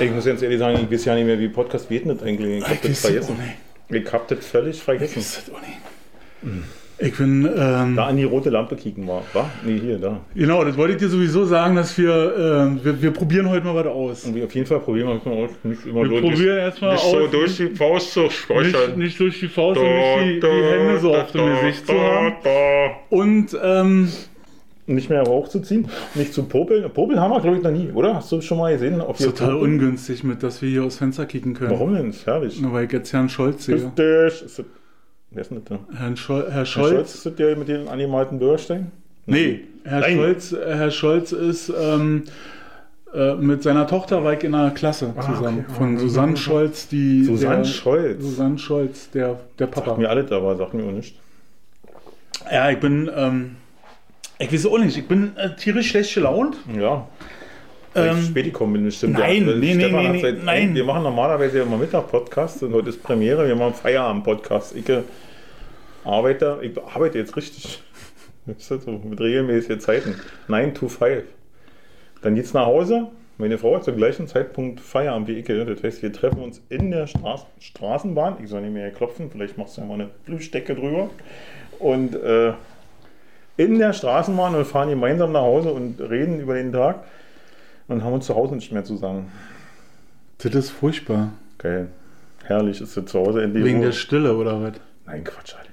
Äh, ich muss ganz ehrlich sagen, ich weiß ja nicht mehr, wie Podcast geht nicht eigentlich. Ich hab das vergessen. Ich hab das völlig vergessen. Ich bin. Ähm, Da an die rote Lampe kicken war. War? Nee, hier, da. genau, das wollte ich dir sowieso sagen, dass wir, ähm, wir. Wir probieren heute mal was aus. Und wir auf jeden Fall probieren wir mal nicht immer Wir probieren erstmal nicht so aus. durch die Faust zu Nicht, sprechen. nicht durch die Faust und nicht die, die Hände so auf dem Gesicht zu haben. Und ähm, Nicht mehr hochzuziehen, nicht zu popeln. Popeln haben wir, glaube ich, noch nie, oder? Hast du schon mal gesehen? Ob ist total ungünstig mit, dass wir hier aus Fenster kicken können. Warum denn? Ist herrlich. Nur weil ich jetzt Herrn Scholz sehe. Ist das, ist das, wer ist denn das da? Herrn Schol Herr Herr Scholz? Scholz, ist das der mit den animalten Bürgerstein? Nee, Herr Nein. Scholz, Herr Scholz ist ähm, äh, mit seiner Tochter war ich in einer Klasse zusammen. okay. Von Susanne Scholz, die. Susanne der, Scholz. Susanne Scholz, der, der Papa. Sagt mir alles, aber sagt mir auch nicht. Ja, ich bin. Ähm, ich weiß auch nicht, ich bin äh, tierisch schlecht gelaunt. Ja. Ähm, ich spät gekommen bin, stimmt. nein, ja. nee, nee, Stefan nee, nee, seit- nein. Wir machen normalerweise immer Mittag-Podcast und heute ist Premiere. Wir machen Feierabend-Podcast. Ich äh, arbeite, ich arbeite jetzt richtig. So mit regelmäßigen Zeiten. 9 to 5. Dann geht's nach Hause. Meine Frau hat zum gleichen Zeitpunkt Feierabend wie ich. Das heißt, wir treffen uns in der Straß Straßenbahn. Ich soll nicht mehr klopfen, vielleicht machst du ja mal eine Blutstecke drüber. Und äh, in der Straßenbahn und fahren gemeinsam nach Hause und reden über den Tag und haben uns zu Hause nicht mehr zu sagen. Das ist furchtbar. Geil. Herrlich ist es zu Hause endlich. Wegen Ruhe. der Stille oder was? Nein, Quatsch, haben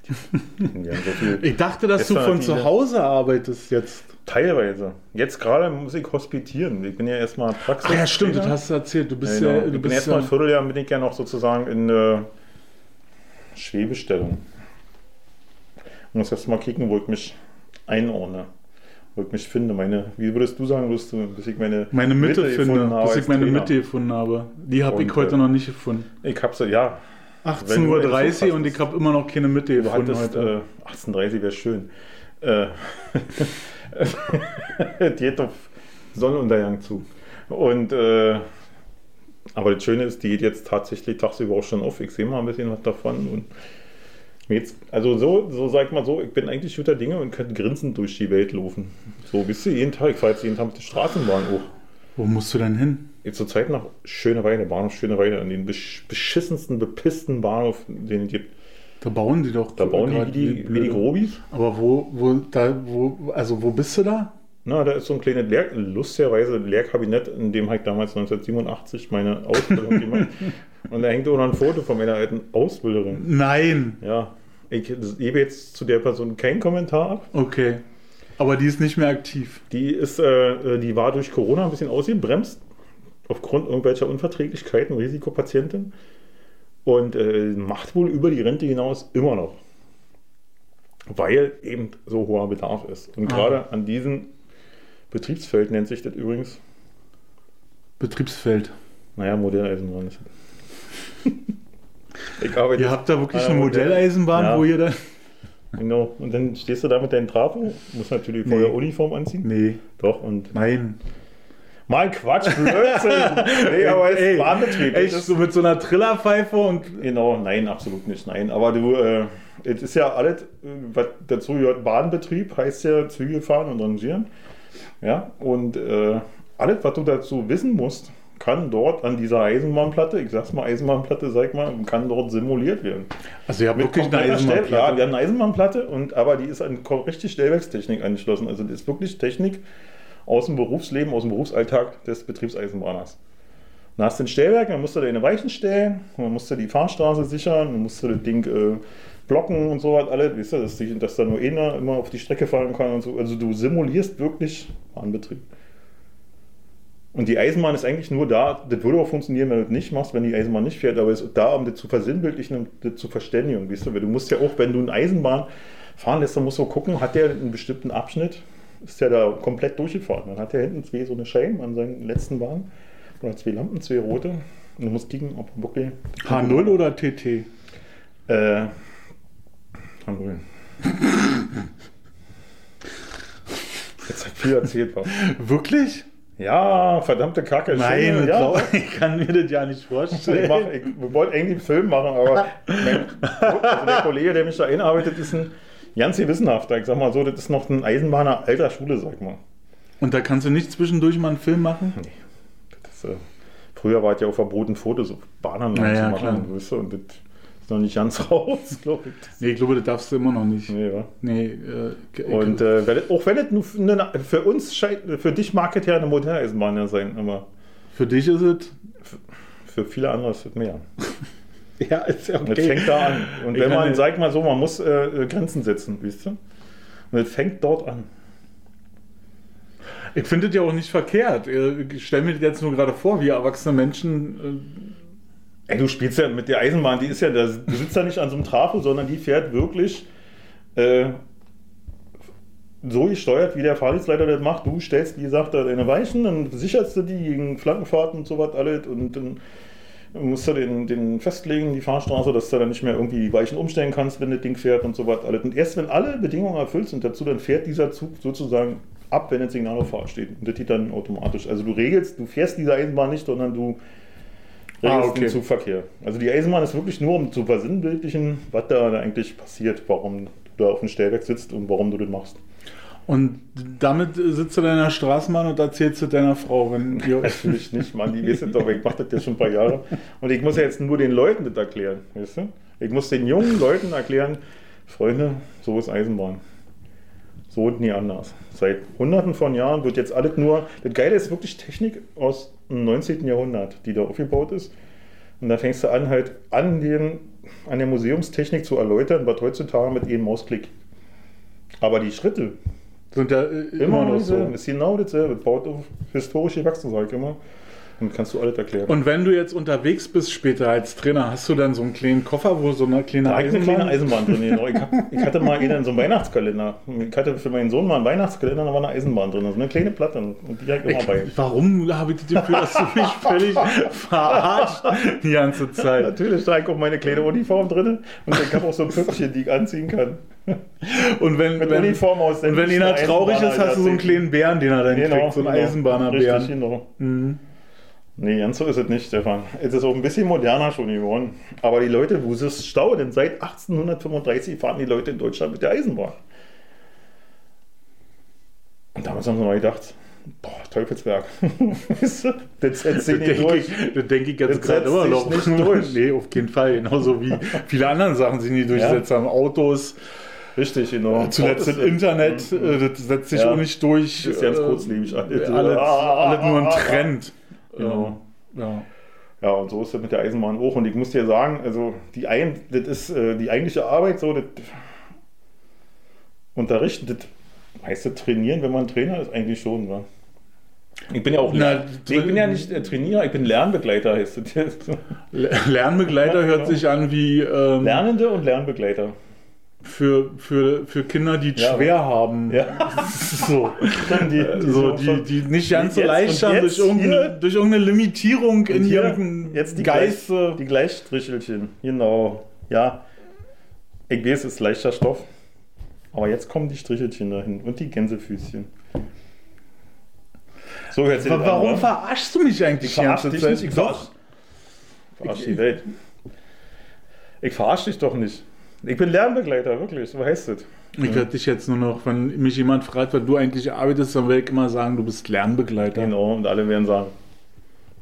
so. Ich dachte, dass du von zu Hause arbeitest jetzt. Teilweise. Jetzt gerade muss ich hospitieren. Ich bin ja erstmal Praxis. Ach ja, stimmt, das hast du erzählt. Du bist Ja, ja. genau. Du ich bin erstmal ja ein Vierteljahr bin ich ja noch sozusagen in äh, Schwebestellung. Ich muss erst mal kicken, wo ich mich einordne. Wo ich mich finde. Meine, wie würdest du sagen, würdest du, bis ich meine, meine Mitte, gefunden finde, habe bis ich meine Trainer? Mitte gefunden habe. Die habe ich heute äh, noch nicht gefunden. Ich habe sie, ja. 18.30 Uhr und ich habe immer noch keine Mitte gefunden hattest heute. äh, 18.30 wäre schön. Äh, geht auf Sonnenuntergang zu. Und äh, aber das Schöne ist, die geht jetzt tatsächlich tagsüber auch schon auf. Ich sehe mal ein bisschen was davon. Und jetzt, also so, so sag ich mal so, ich bin eigentlich guter Dinge und könnte grinsend durch die Welt laufen. So bist du jeden Tag, ich fahre jetzt jeden Tag mit der Straßenbahn hoch. Wo musst du denn hin? Jetzt zur Zeit nach Schöneweide, Bahnhof Schöneweide, an den besch beschissensten, bepissten Bahnhof, den es gibt. Da bauen die doch. Da bauen die wie die, wie die Grobis. Aber wo, wo, da, wo, also wo bist du da? Na, da ist so ein kleines Lehr lustigerweise Lehrkabinett, in dem habe ich damals 1987 meine Ausbildung gemacht. Und da hängt auch noch ein Foto von meiner alten Ausbilderin. Nein. Ja, ich gebe jetzt zu der Person keinen Kommentar ab. Okay. Aber die ist nicht mehr aktiv. Die ist, äh, die war durch Corona ein bisschen ausgebremst, aufgrund irgendwelcher Unverträglichkeiten, Risikopatientin. Und äh, macht wohl über die Rente hinaus immer noch. Weil eben so hoher Bedarf ist. Und Ah. gerade an diesem Betriebsfeld nennt sich das übrigens Betriebsfeld. Naja, Modelleisenbahn ist. ich arbeite. Ihr habt da wirklich eine Modell- Modelleisenbahn, Ja. wo ihr dann. Genau. Und dann stehst du da mit deinem Trafo, musst natürlich vorher Nee. Uniform anziehen. Nee. Doch, und. Nein. Mal Quatsch, Blödsinn! nee, aber es Ey, ist Bahnbetrieb. Echt, so mit so einer Trillerpfeife und. genau, nein, absolut nicht. Nein. Aber du, äh, es ist ja alles, äh, was dazu gehört, Bahnbetrieb heißt ja Züge fahren und rangieren. Ja, und äh, alles, was du dazu wissen musst, kann dort an dieser Eisenbahnplatte, ich sag's mal Eisenbahnplatte, sag mal, kann dort simuliert werden. Also ihr habt Mit wirklich eine kompletter Stell- Ja, Eisenbahnplatte. wir haben eine Eisenbahnplatte, und, aber die ist an richtig Stellwerkstechnik angeschlossen. Also das ist wirklich Technik aus dem Berufsleben, aus dem Berufsalltag des Betriebseisenbahners. Dann hast du ein Stellwerk, dann musst du deine Weichen stellen, dann musst du die Fahrstraße sichern, dann musst du das Ding äh, blocken und so was alles, weißt du, dass, die, dass da nur einer immer auf die Strecke fahren kann und so. Also du simulierst wirklich Bahnbetrieb. Und die Eisenbahn ist eigentlich nur da, das würde auch funktionieren, wenn du das nicht machst, wenn die Eisenbahn nicht fährt, aber es ist da, um das zu versinnbildlichen und das zu verständigen, weißt du, weil du musst ja auch, wenn du eine Eisenbahn fahren lässt, dann musst du gucken, hat der einen bestimmten Abschnitt, ist der da komplett durchgefahren. Dann hat der hinten zwei so eine Scheiben an seinen letzten Bahn, oder zwei Lampen, zwei rote, und du musst kicken, ob wirklich... H0 oder TT? Äh, H0. Jetzt hat viel erzählt, was. Wirklich? Ja, verdammte Kacke. Nein, schöne- das ja. ich kann mir das ja nicht Ich, vorstellen. mach, ich wollte eigentlich einen Film machen, aber mein, also der Kollege, der mich da einarbeitet, ist ein ganz gewissenhafter. Ich sag mal so, das ist noch ein Eisenbahner alter Schule, sag mal. Und da kannst du nicht zwischendurch mal einen Film machen? äh, früher war es ja auch verboten, Fotos auf Bahnanlagen Ja, ja, zu machen, du, und das ist noch nicht ganz raus, glaube ich. Nee, ich glaube, das darfst du immer noch nicht. Nee, wa? Nee, äh, Und äh, wenn, auch wenn es nur für, für uns scheint, für dich mag es ja eine moderne Eisenbahn ja sein, aber für dich ist es. für viele andere ist es mehr. Ja, ist ja Und es fängt da an. Und Ich wenn man, sag mal so, man muss äh, äh, Grenzen setzen, weißt du? Und es fängt dort an. Ich finde das ja auch nicht verkehrt. Äh, Ich stelle mir das jetzt nur gerade vor, wie erwachsene Menschen. Du spielst ja mit der Eisenbahn, die ist ja, du sitzt ja nicht an so einem Trafo, sondern die fährt wirklich äh, so gesteuert, wie der Fahrdienstleiter das macht. Du stellst, wie gesagt, da deine Weichen, dann sicherst du die gegen Flankenfahrten und so was alles und dann musst du den, den festlegen, die Fahrstraße, dass du dann nicht mehr irgendwie die Weichen umstellen kannst, wenn das Ding fährt und so was alles. Und erst wenn alle Bedingungen erfüllt sind dazu, dann fährt dieser Zug sozusagen ab, wenn das Signal auf Fahrt steht. Und das geht dann automatisch. Also du regelst, du fährst diese Eisenbahn nicht, sondern du Ah, okay. den Zugverkehr. Also die Eisenbahn ist wirklich nur, um zu versinnbildlichen, was da eigentlich passiert, warum du da auf dem Stellwerk sitzt und warum du das machst. Und damit sitzt du in deiner Straßenbahn und erzählst du deiner Frau, wenn ihr. Natürlich nicht, Mann, die wissen doch, ich mache das ja schon ein paar Jahre. Und ich muss ja jetzt nur den Leuten das erklären, weißt du? Ich muss den jungen Leuten erklären, Freunde, so ist Eisenbahn. So und nie anders. Seit hunderten von Jahren wird jetzt alles nur. Das Geile ist wirklich Technik aus dem 19. Jahrhundert, die da aufgebaut ist. Und da fängst du an, halt an, den, an der Museumstechnik zu erläutern, was heutzutage mit einem Mausklick. Aber die Schritte, Sind ja äh, immer, noch so. ist genau dasselbe. Baut auf historisch gewachsen, sag ich immer. Und kannst du alles erklären. Und wenn du jetzt unterwegs bist später als Trainer, hast du dann so einen kleinen Koffer, wo so eine kleine Da ich eine kleine Eisenbahn... Eisenbahn drin. Genau. Ich, hab, ich hatte mal einen so einen Weihnachtskalender. Ich hatte für meinen Sohn mal einen Weihnachtskalender, da war eine Eisenbahn drin. So eine kleine Platte. Und die ich immer bei. Warum habe ich das Gefühl, dass du mich völlig verarscht die ganze Zeit? Natürlich, da ich auch meine kleine Uniform drin. Und ich habe auch so ein Püppchen, die ich anziehen kann. Und wenn, Mit wenn, Uniform aus und wenn einer traurig ist, hast du so einen kleinen Bären, den er dann kriegt, so einen Richtig, Eisenbahnerbären. genau. Mhm. Nee, ganz so ist es nicht, Stefan. Es ist auch ein bisschen moderner schon geworden. Aber die Leute, wo ist es Stau? Denn seit 1835 fahren die Leute in Deutschland mit der Eisenbahn. Und damals haben sie mal gedacht, boah, du, das setzt sich nicht denke durch. ich, das denk ich jetzt Das gerade immer noch. nicht durch. nee, auf keinen Fall. Genauso wie viele andere Sachen sich nicht durchgesetzt haben. Autos, Richtig, genau. zuletzt das Internet, äh, das setzt sich Ja. auch nicht durch. Das ist ganz äh, kurzlebig. Alles, Alles, alles nur ein Trend. Genau. Ähm, Ja. Ja, und so ist es mit der Eisenbahn auch. Und ich muss dir sagen, also die, ein, das ist äh, die eigentliche Arbeit, so das Unterrichten, das heißt das Trainieren, wenn man Trainer ist, eigentlich schon, wa? Ich bin ja auch Na, nee, ich bin ja nicht äh, Trainierer, ich bin Lernbegleiter, heißt das. Lernbegleiter Ja, hört genau. sich an wie ähm, Lernende und Lernbegleiter. Für, für, für Kinder, die es Ja. schwer haben. Ja. So. Die, so, die, die nicht ganz so Jetzt- leicht haben jetzt durch irgendeine, durch irgendeine Limitierung in hier ihrem jetzt die Geiste. Die Gleichstrichelchen, genau. Ja, ich weiß, es ist leichter Stoff. Aber jetzt kommen die Strichelchen dahin und die Gänsefüßchen. So, sich Aber an, warum wa? verarschst du mich eigentlich Ich die verarsch dich nicht, ich verarsch, verarsch die Welt. Ich verarsche dich doch nicht. Ich bin Lernbegleiter, wirklich. So heißt es. Ich werde dich jetzt nur noch, wenn mich jemand fragt, was du eigentlich arbeitest, dann werde ich immer sagen, du bist Lernbegleiter. Genau, und alle werden sagen,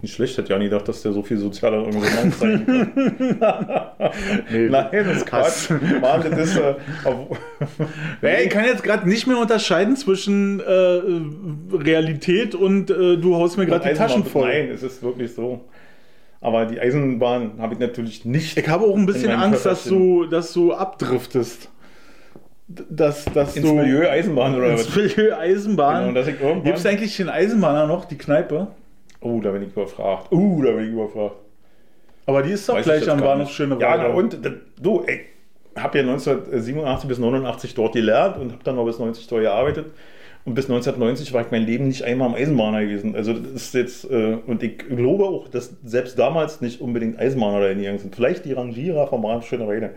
nicht schlecht, hätte ja nie gedacht, dass der so viel sozialer Engagement zeigen kann. Nee, Nein, das ist Quatsch. Mann, das ist. Äh, Ey, ich kann jetzt gerade nicht mehr unterscheiden zwischen äh, Realität und äh, du haust mir gerade die Eisenbahn- Taschen voll. Nein, es ist wirklich so. Aber die Eisenbahn habe ich natürlich nicht. Ich habe auch ein bisschen Angst, dass du, dass du abdriftest. Dass, dass ins du Milieu Eisenbahn oder ins was? Milieu Eisenbahn. Genau, Gibt es eigentlich den Eisenbahner noch, die Kneipe? Oh, da bin ich überfragt. Uh, da bin ich überfragt. Aber die ist doch Weiß ich gleich am Bahnhof. Schöneweide. Ja, na und du, ich habe ja 1987 bis 89 dort gelernt und habe dann noch bis 90 dort gearbeitet. Und bis 1990 war ich mein Leben nicht einmal am Eisenbahner gewesen. Also das ist jetzt, äh, und ich glaube auch, dass selbst damals nicht unbedingt Eisenbahner da hingegangen sind. Vielleicht die Rangierer vom Bahnhof Schöneweide.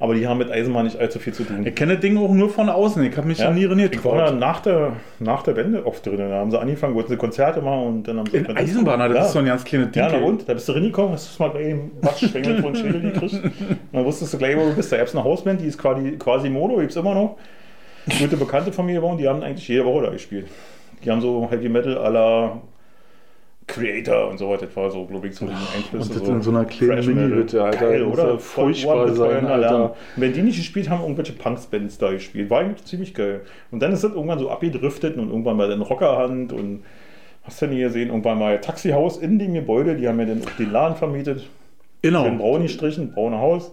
Aber die haben mit Eisenbahn nicht allzu viel zu tun. Ich kenne das Ding auch nur von außen. Ich habe mich ja, nie reniert. ich war nach der, nach der Wende oft drin. Da haben sie angefangen, wollten sie Konzerte machen und dann haben sie. In Eisenbahner, das ja. ist so ein ganz kleines Ding. Ja, na und? Da bist du reingekommen, hast du mal gleich einen Waschschwengel von Schädel gekriegt. Und dann wusstest du gleich, wo du bist. Da gab es eine Hausband, die ist quasi, quasi Mono, gibt es immer noch. Gute Bekannte von mir waren, die haben eigentlich jede Woche da gespielt. Die haben so Heavy Metal à la Creator und so weiter. Das war so, glaube ich, so die Einflüsse. Und das so in so einer kleinen. Mini-Hütte, Alter. Geil, oder? ja furchtbar Voll sein, Alter. Und wenn die nicht gespielt haben, irgendwelche Punks-Bands da gespielt. War eigentlich ziemlich geil. Und dann ist das irgendwann so abgedriftet und irgendwann mal dann Rockerhand und hast du nie gesehen, irgendwann mal Taxihaus in dem Gebäude, die haben ja dann auch den Laden vermietet. Genau, braun gestrichen, braune Haus.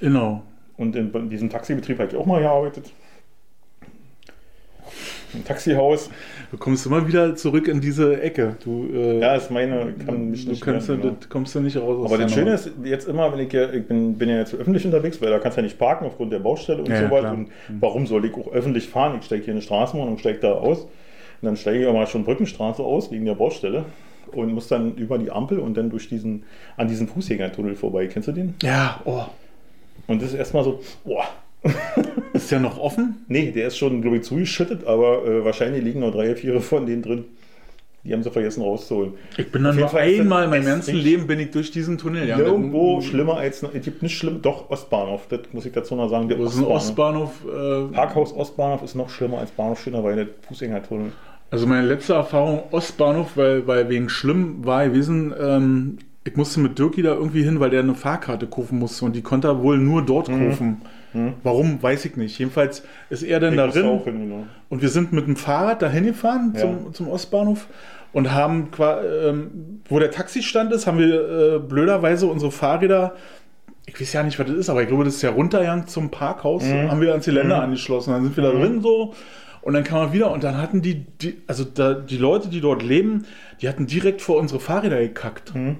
genau. Und in diesem Taxibetrieb habe ich auch mal gearbeitet. Im Taxihaus. Du kommst immer wieder zurück in diese Ecke. Du, äh, Ja, ist meine, kann mich du nicht kannst, mehr, ja, genau. kommst du nicht raus. aus Aber das Schöne ist, jetzt immer, wenn ich, ja- ich bin, bin ja jetzt öffentlich unterwegs, weil da kannst du ja nicht parken aufgrund der Baustelle und Ja, so ja, weiter. klar. Und warum soll ich auch öffentlich fahren? Ich steige hier in eine Straßenbahn und steige da aus. Und dann steige ich auch mal schon Brückenstraße aus, wegen der Baustelle. Und muss dann über die Ampel und dann durch diesen, an diesen Fußgängertunnel vorbei. Kennst du den? Ja, oh. Und das ist erstmal so, boah. Ist der noch offen? Nee, der ist schon, glaube ich, zugeschüttet, aber äh, wahrscheinlich liegen noch drei, vier von denen drin. Die haben sie vergessen rauszuholen. Ich bin dann nur einmal in meinem ganzen Leben bin ich durch diesen Tunnel. Ja, Irgendwo mit- schlimmer als, es gibt nicht schlimm, doch Ostbahnhof, das muss ich dazu noch sagen. Der ist ein Ostbahnhof. Ostbahnhof? Äh, Parkhaus Ostbahnhof ist noch schlimmer als Bahnhof Schönerweide, Fußgängertunnel. Also meine letzte Erfahrung Ostbahnhof, weil, weil wegen schlimm war gewesen, ähm, ich musste mit Dirki da irgendwie hin, weil der eine Fahrkarte kaufen musste und die konnte er wohl nur dort Mhm. kaufen. Warum, weiß ich nicht. Jedenfalls ist er dann Ich auch hin, genau. und wir sind mit dem Fahrrad dahin gefahren Ja. zum, zum Ostbahnhof und haben, ähm, wo der Taxistand ist, haben wir äh, blöderweise unsere Fahrräder, ich weiß ja nicht, was das ist, aber ich glaube, das ist ja runtergegangen zum Parkhaus, Mhm. haben wir ans Geländer angeschlossen. Dann sind wir da drin so und dann kam man wieder und dann hatten die, die also da, die Leute, die dort leben, die hatten direkt vor unsere Fahrräder gekackt. Mhm.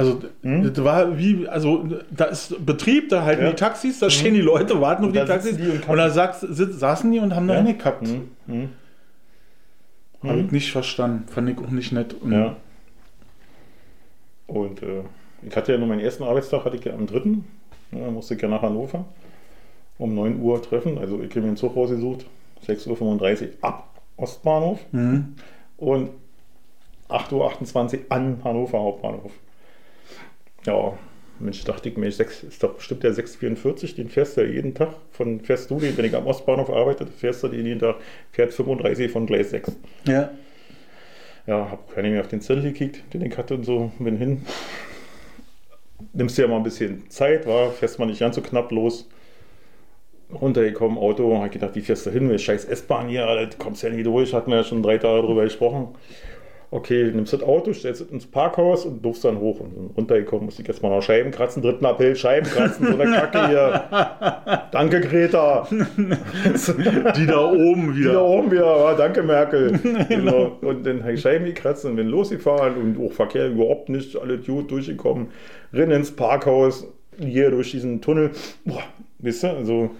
Also das war wie, also da ist Betrieb, da halten Ja. die Taxis, da stehen die Leute, warten auf die da Taxis die und und da sitz, saßen die und haben da Ja. hingekackt. Mhm. Habe ich nicht verstanden, fand ich auch nicht nett. Und Ja. Und äh, ich hatte ja nur meinen ersten Arbeitstag, hatte ich ja am 3. Ja, da musste ich ja nach Hannover um 9 Uhr treffen. Also ich habe mir den Zug rausgesucht, 6.35 Uhr ab Ostbahnhof Mhm. und 8.28 Uhr an Hannover Hauptbahnhof. Ja, Mensch, dachte ich mir, 6, ist doch bestimmt der 644, den fährst du ja jeden Tag. Von fährst du den, wenn ich am Ostbahnhof arbeite, fährst du den jeden Tag, fährt 35 von Gleis 6. Ja. Ja, hab keine mehr auf den Zettel gekickt, den ich hatte und so, bin hin. Nimmst dir ja mal ein bisschen Zeit, war, fährst mal nicht ganz so knapp los. Runtergekommen, Auto, hab gedacht, wie fährst du hin? Scheiß S-Bahn hier, du kommst ja nie durch, hatten wir ja schon drei Tage drüber gesprochen. Okay, nimmst das Auto, stellst es ins Parkhaus und durfst dann hoch. Und runtergekommen, musste ich jetzt mal noch Scheiben kratzen, dritten Appell, Scheiben kratzen, so eine Kacke hier. Danke, Greta. Die da oben Wieder wieder. oben wieder, ja, danke Merkel. genau. Und dann habe ich Scheiben gekratzt und bin losgefahren und auch Verkehr überhaupt nicht, alle gut durchgekommen. Rennen ins Parkhaus, hier durch diesen Tunnel. Boah, wisst ihr, also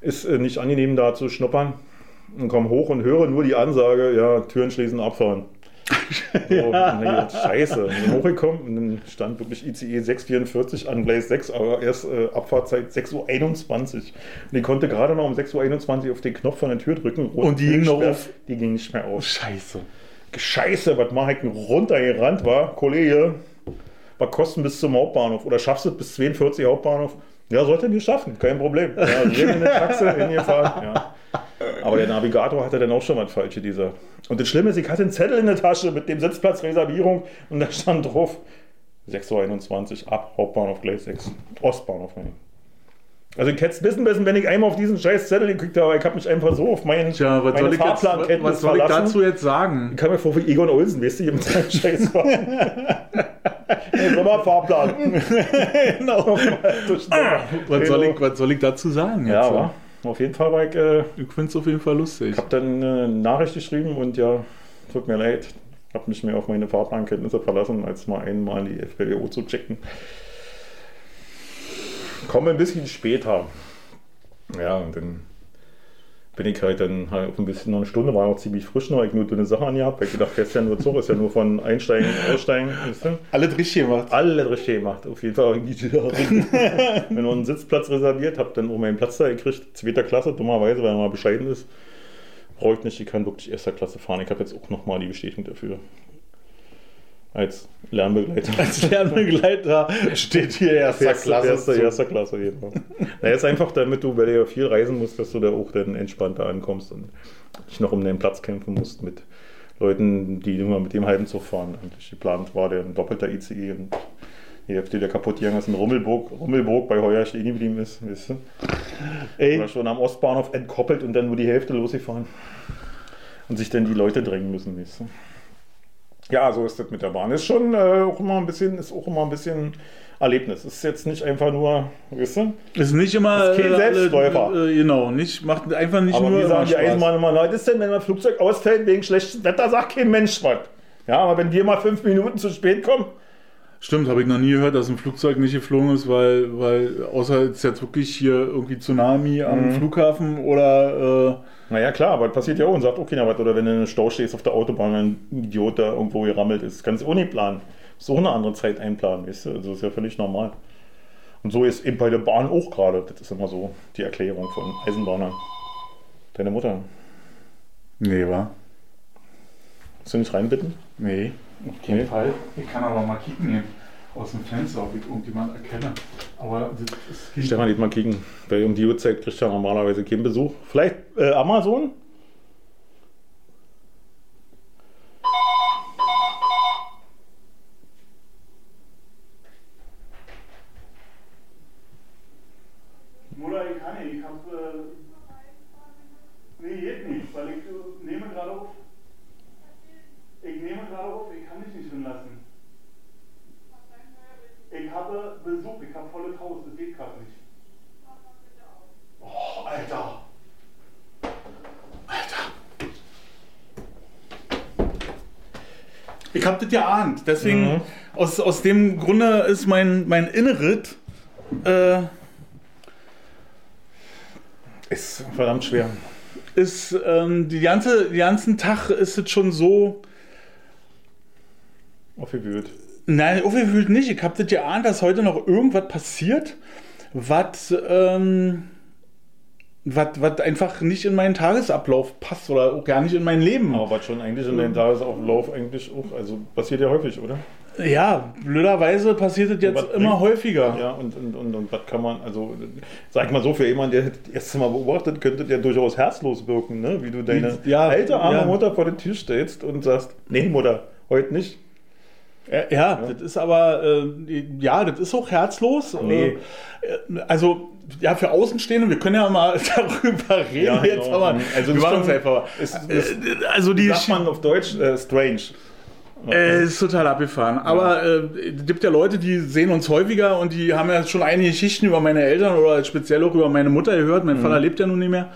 ist äh, nicht angenehm da zu schnuppern. Und komm hoch und höre nur die Ansage, ja, Türen schließen, abfahren. So, ich gedacht, Scheiße. Und dann hochgekommen und dann stand wirklich ICE 644 an Gleis 6, aber erst äh, Abfahrtzeit 6.21 Uhr. Und ich konnte gerade noch um 6.21 Uhr auf den Knopf von der Tür drücken. Und die ging noch auf? Die ging nicht mehr auf. Scheiße. Scheiße, was mache ich denn runtergerannt war? Kollege, was kosten bis zum Hauptbahnhof? Oder schaffst du es bis 42 Hauptbahnhof? Ja, sollte nicht schaffen, kein Problem. Ja, jeden in der Taxe hingefahren. Ja. Aber der Navigator hatte dann auch schon was Falsches, dieser. Und das Schlimme ist, ich hatte einen Zettel in der Tasche mit dem Sitzplatzreservierung und da stand drauf 6.21 Uhr ab, Hauptbahnhof Gleis 6. Ostbahnhof. ich. Also ich hätte es wissen müssen, wenn ich einmal auf diesen scheiß Zettel gekriegt habe, aber ich habe mich einfach so auf meinen, Tja, was meine soll ich, jetzt, was, Fahrplankenntnis soll ich verlassen. dazu jetzt sagen? Ich kam mir vor wie Egon Olsen, weißt du, hier mit seinem Scheißwagen. hey, Sommerfahrplan. genau. Was soll, ich, was soll ich dazu sagen jetzt? Ja, aber auf jeden Fall war ich, äh, Ich finde es auf jeden Fall lustig. ich habe dann eine Nachricht geschrieben und ja, tut mir leid, habe mich mehr auf meine Fahrplankenntnisse verlassen, als mal einmal die FLDO zu checken. Komme ein bisschen später. Ja, und dann bin ich halt dann halt auch ein bisschen noch eine Stunde, war noch ziemlich frisch noch, ich nur dünne Sachen angehabt, weil ich gedacht, fährst ja nur Zug, ist ja nur von Einsteigen, Aussteigen, weißt du? Alle richtig gemacht. Alle richtig gemacht, auf jeden Fall. Wenn noch einen Sitzplatz reserviert, hab dann auch meinen Platz da gekriegt, zweiter Klasse, dummerweise, weil er mal bescheiden ist. Brauche ich nicht, ich kann wirklich erster Klasse fahren. Ich habe jetzt auch nochmal die Bestätigung dafür. Als Lernbegleiter. Als Lernbegleiter steht hier erster Klasse. Erster, erster Klasse, genau. Na, jetzt einfach damit du, weil du ja viel reisen musst, dass du da auch dann entspannter ankommst und dich noch um deinen Platz kämpfen musst mit Leuten, die nur mit dem halben Zug fahren. Eigentlich geplant war der ein doppelter ICE und die Hälfte der kaputt gegangen ist in Rummelburg, Rummelburg bei Heuer stehen geblieben ist, weißt du? Ey, Oder schon am Ostbahnhof entkoppelt und dann nur die Hälfte losgefahren. Und sich dann die Leute drängen müssen, weißt du? Ja, so ist das mit der Bahn. Ist schon äh, auch immer ein bisschen, ist auch immer ein bisschen Erlebnis. Ist jetzt nicht einfach nur, weißt du? ist nicht immer. Ist kein äh, Selbstläufer. Äh, genau, nicht, macht einfach nicht Aber nur. wie sagen die. Eisenbahn immer, was ist denn, wenn ein Flugzeug ausfällt wegen schlechtem Wetter, sagt kein Mensch was. Ja, aber wenn wir mal fünf Minuten zu spät kommen, Stimmt, habe ich noch nie gehört, dass ein Flugzeug nicht geflogen ist, weil, weil außer jetzt jetzt wirklich hier irgendwie Tsunami am Mhm. Flughafen oder naja klar, aber das passiert ja auch und sagt, okay, na was, oder wenn du in einem Stau stehst auf der Autobahn, ein Idiot da irgendwo gerammelt ist, kannst du auch nicht planen. Musst auch eine andere Zeit einplanen, weißt du, also ist ja völlig normal. Und so ist eben bei der Bahn auch gerade, das ist immer so die Erklärung von Eisenbahnern. Deine Mutter, äh, nee, war? willst du nicht reinbitten? Nee, auf keinen Fall. Ich kann aber mal kicken hier aus dem Fenster, ob ich irgendjemand erkenne. Aber das ist Stefan, geht mal kicken, weil um die Uhrzeit kriegt er normalerweise keinen Besuch. Vielleicht äh, Amazon? Mutter, ich kann nicht. Ich hab. Äh, nee, geht nicht, weil ich äh, nehme gerade auf. Ich nehme gerade auf, ich kann dich nicht drin lassen. Ich habe Besuch, ich habe volles Haus, das geht gerade nicht. Oh, Alter! Alter! Ich hab das geahnt, deswegen, Mhm. aus, aus dem Grunde ist mein, mein Inneret äh, Ist verdammt schwer. ist ähm, die ganze, den ganzen Tag ist es schon so. Aufgewühlt. Nein, aufgewühlt nicht. Ich habe das geahnt, dass heute noch irgendwas passiert, was ähm, was einfach nicht in meinen Tagesablauf passt oder auch gar nicht in mein Leben. Aber was schon eigentlich in deinem Tagesablauf eigentlich auch, also passiert ja häufig, oder? Ja, blöderweise passiert das jetzt immer häufiger. Ja, und, und, und, und was kann man, also sag mal so, für jemanden, der das erste Mal beobachtet, könnte der durchaus herzlos wirken, ne? Wie du deine Ja, alte arme ja. Mutter vor den Tisch stellst und sagst, nee Mutter, heute nicht. Ja, ja, das ist aber, äh, ja, das ist auch herzlos. Nee. Äh, also, ja, für Außenstehende, wir können ja mal darüber reden Ja, jetzt, genau. aber Also wir schon- einfach. Äh, also die Sagt man auf Deutsch äh, strange. äh, ist total abgefahren. Aber äh, es gibt ja Leute, die sehen uns häufiger und die haben ja schon einige Geschichten über meine Eltern oder speziell auch über meine Mutter gehört. Mein Vater lebt ja nun nicht mehr.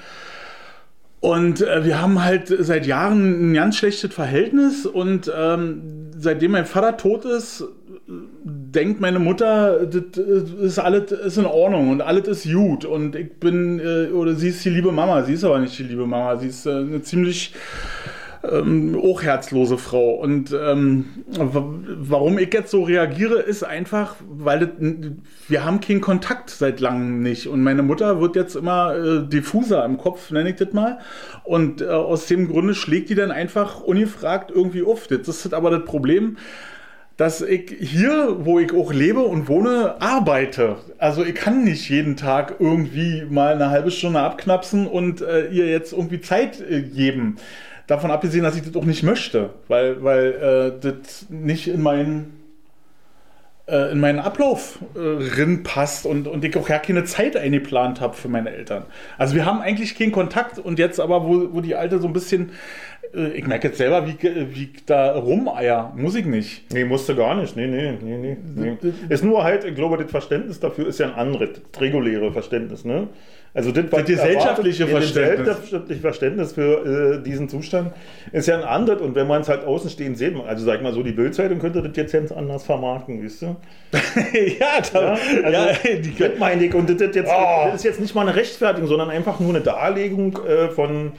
Und äh, wir haben halt seit Jahren ein ganz schlechtes Verhältnis und ähm, seitdem mein Vater tot ist, denkt meine Mutter, das ist alles ist in Ordnung und alles ist gut. Und ich bin, äh, oder sie ist die liebe Mama, sie ist aber nicht die liebe Mama, sie ist äh, eine ziemlich ähm, auch herzlose Frau. Und ähm, wa- warum ich jetzt so reagiere, ist einfach, weil das, wir haben keinen Kontakt seit langem nicht. Und meine Mutter wird jetzt immer äh, diffuser im Kopf, nenne ich das mal. Und äh, aus dem Grunde schlägt die dann einfach ungefragt irgendwie auf. Das ist aber das Problem, dass ich hier, wo ich auch lebe und wohne, arbeite. Also ich kann nicht jeden Tag irgendwie mal eine halbe Stunde abknapsen und äh, ihr jetzt irgendwie Zeit äh, geben. Davon abgesehen, dass ich das auch nicht möchte, weil, weil äh, das nicht in meinen äh, in meinen Ablauf äh, rin passt und, und ich auch gar keine Zeit eingeplant habe für meine Eltern. Also wir haben eigentlich keinen Kontakt und jetzt aber, wo, wo die Alte so ein bisschen, ich merke jetzt selber, wie, wie ich da rumeier, muss ich nicht. Nee, musste gar nicht. Nee, nee, nee, nee. nee. Ist nur halt, ich glaube, das Verständnis dafür ist ja ein anderes, das reguläre Verständnis, ne? Also das, Das gesellschaftliche erwartet- Verständnis. Das gesellschaftliche Verständnis für äh, diesen Zustand ist ja ein anderes und wenn man es halt außen stehen sieht, also sag ich mal so, die Bildzeitung könnte das jetzt ganz anders vermarkten, weißt du? ja, da, Ja, also, ja, die das meine ich und das, das, jetzt, Oh. das ist jetzt nicht mal eine Rechtfertigung, sondern einfach nur eine Darlegung äh, von,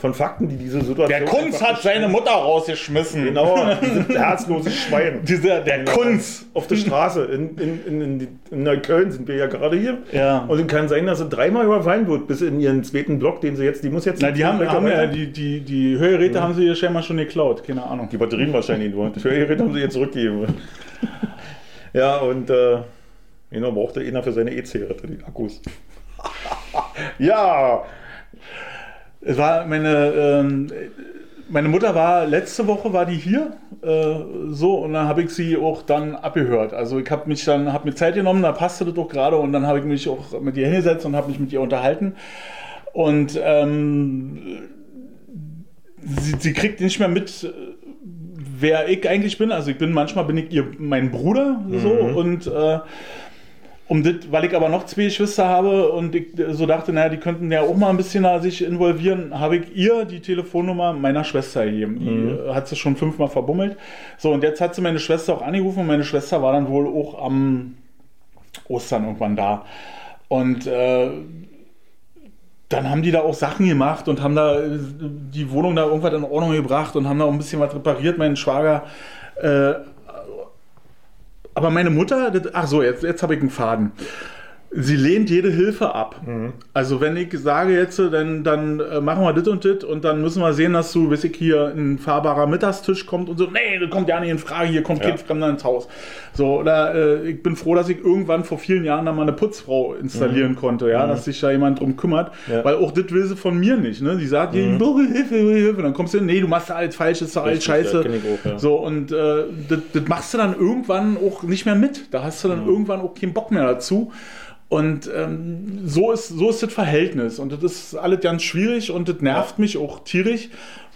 von Fakten, die diese Situation der Kunz hat seine Mutter rausgeschmissen. Genau, dieses herzlose Schwein. Dieser, der Kunz. Auf der Straße. In, in, in, in, in Neukölln sind wir ja gerade hier. Ja. Und es kann sein, dass sie dreimal überfallen wird, bis in ihren zweiten Block, den sie jetzt, die muss jetzt. Na, die haben, haben ja, die, die, die Hörgeräte haben sie ja scheinbar schon geklaut, keine Ahnung. die Batterien wahrscheinlich nur. Die Hörgeräte haben sie jetzt zurückgegeben. ja, und äh, genau, brauchte einer für seine E-Zigarette, die Akkus. ja, Es war meine, ähm, Meine Mutter war letzte Woche war die hier, äh, so und dann habe ich sie auch dann abgehört. Also ich habe mich dann habe mir Zeit genommen, da passte das doch gerade und dann habe ich mich auch mit ihr hingesetzt und habe mich mit ihr unterhalten und ähm, sie, sie kriegt nicht mehr mit, wer ich eigentlich bin. Also ich bin manchmal bin ich ihr mein Bruder so und äh, um das, weil ich aber noch zwei Geschwister habe und ich so dachte, naja, die könnten ja auch mal ein bisschen da sich involvieren, habe ich ihr die Telefonnummer meiner Schwester gegeben. Die äh, hat sie schon fünfmal verbummelt. So, und jetzt hat sie meine Schwester auch angerufen und meine Schwester war dann wohl auch am Ostern irgendwann da. Und äh, dann haben die da auch Sachen gemacht und haben da äh, die Wohnung da irgendwas in Ordnung gebracht und haben da auch ein bisschen was repariert, mein Schwager. Äh, aber meine Mutter, das, ach so, jetzt, jetzt habe ich einen Faden. Sie lehnt jede Hilfe ab. Also wenn ich sage jetzt, dann, dann äh, machen wir das und das und dann müssen wir sehen, dass du, weiß ich, hier ein fahrbarer Mittagstisch kommt und so, nee, das kommt ja nicht in Frage, hier kommt kein Ja. Fremder ins Haus. So, oder äh, ich bin froh, dass ich irgendwann vor vielen Jahren da mal eine Putzfrau installieren konnte, ja, dass sich da jemand drum kümmert, Ja. weil auch das will sie von mir nicht, ne? Die sagt, ich brauche Hilfe, Hilfe, dann kommst du nee, du machst da alles falsch, ist doch alles scheiße. auch, ja. So, und äh, das, das machst du dann irgendwann auch nicht mehr mit. Da hast du dann irgendwann auch keinen Bock mehr dazu. Und ähm, so, ist, so ist das Verhältnis. Und das ist alles ganz schwierig und das nervt mich auch tierisch.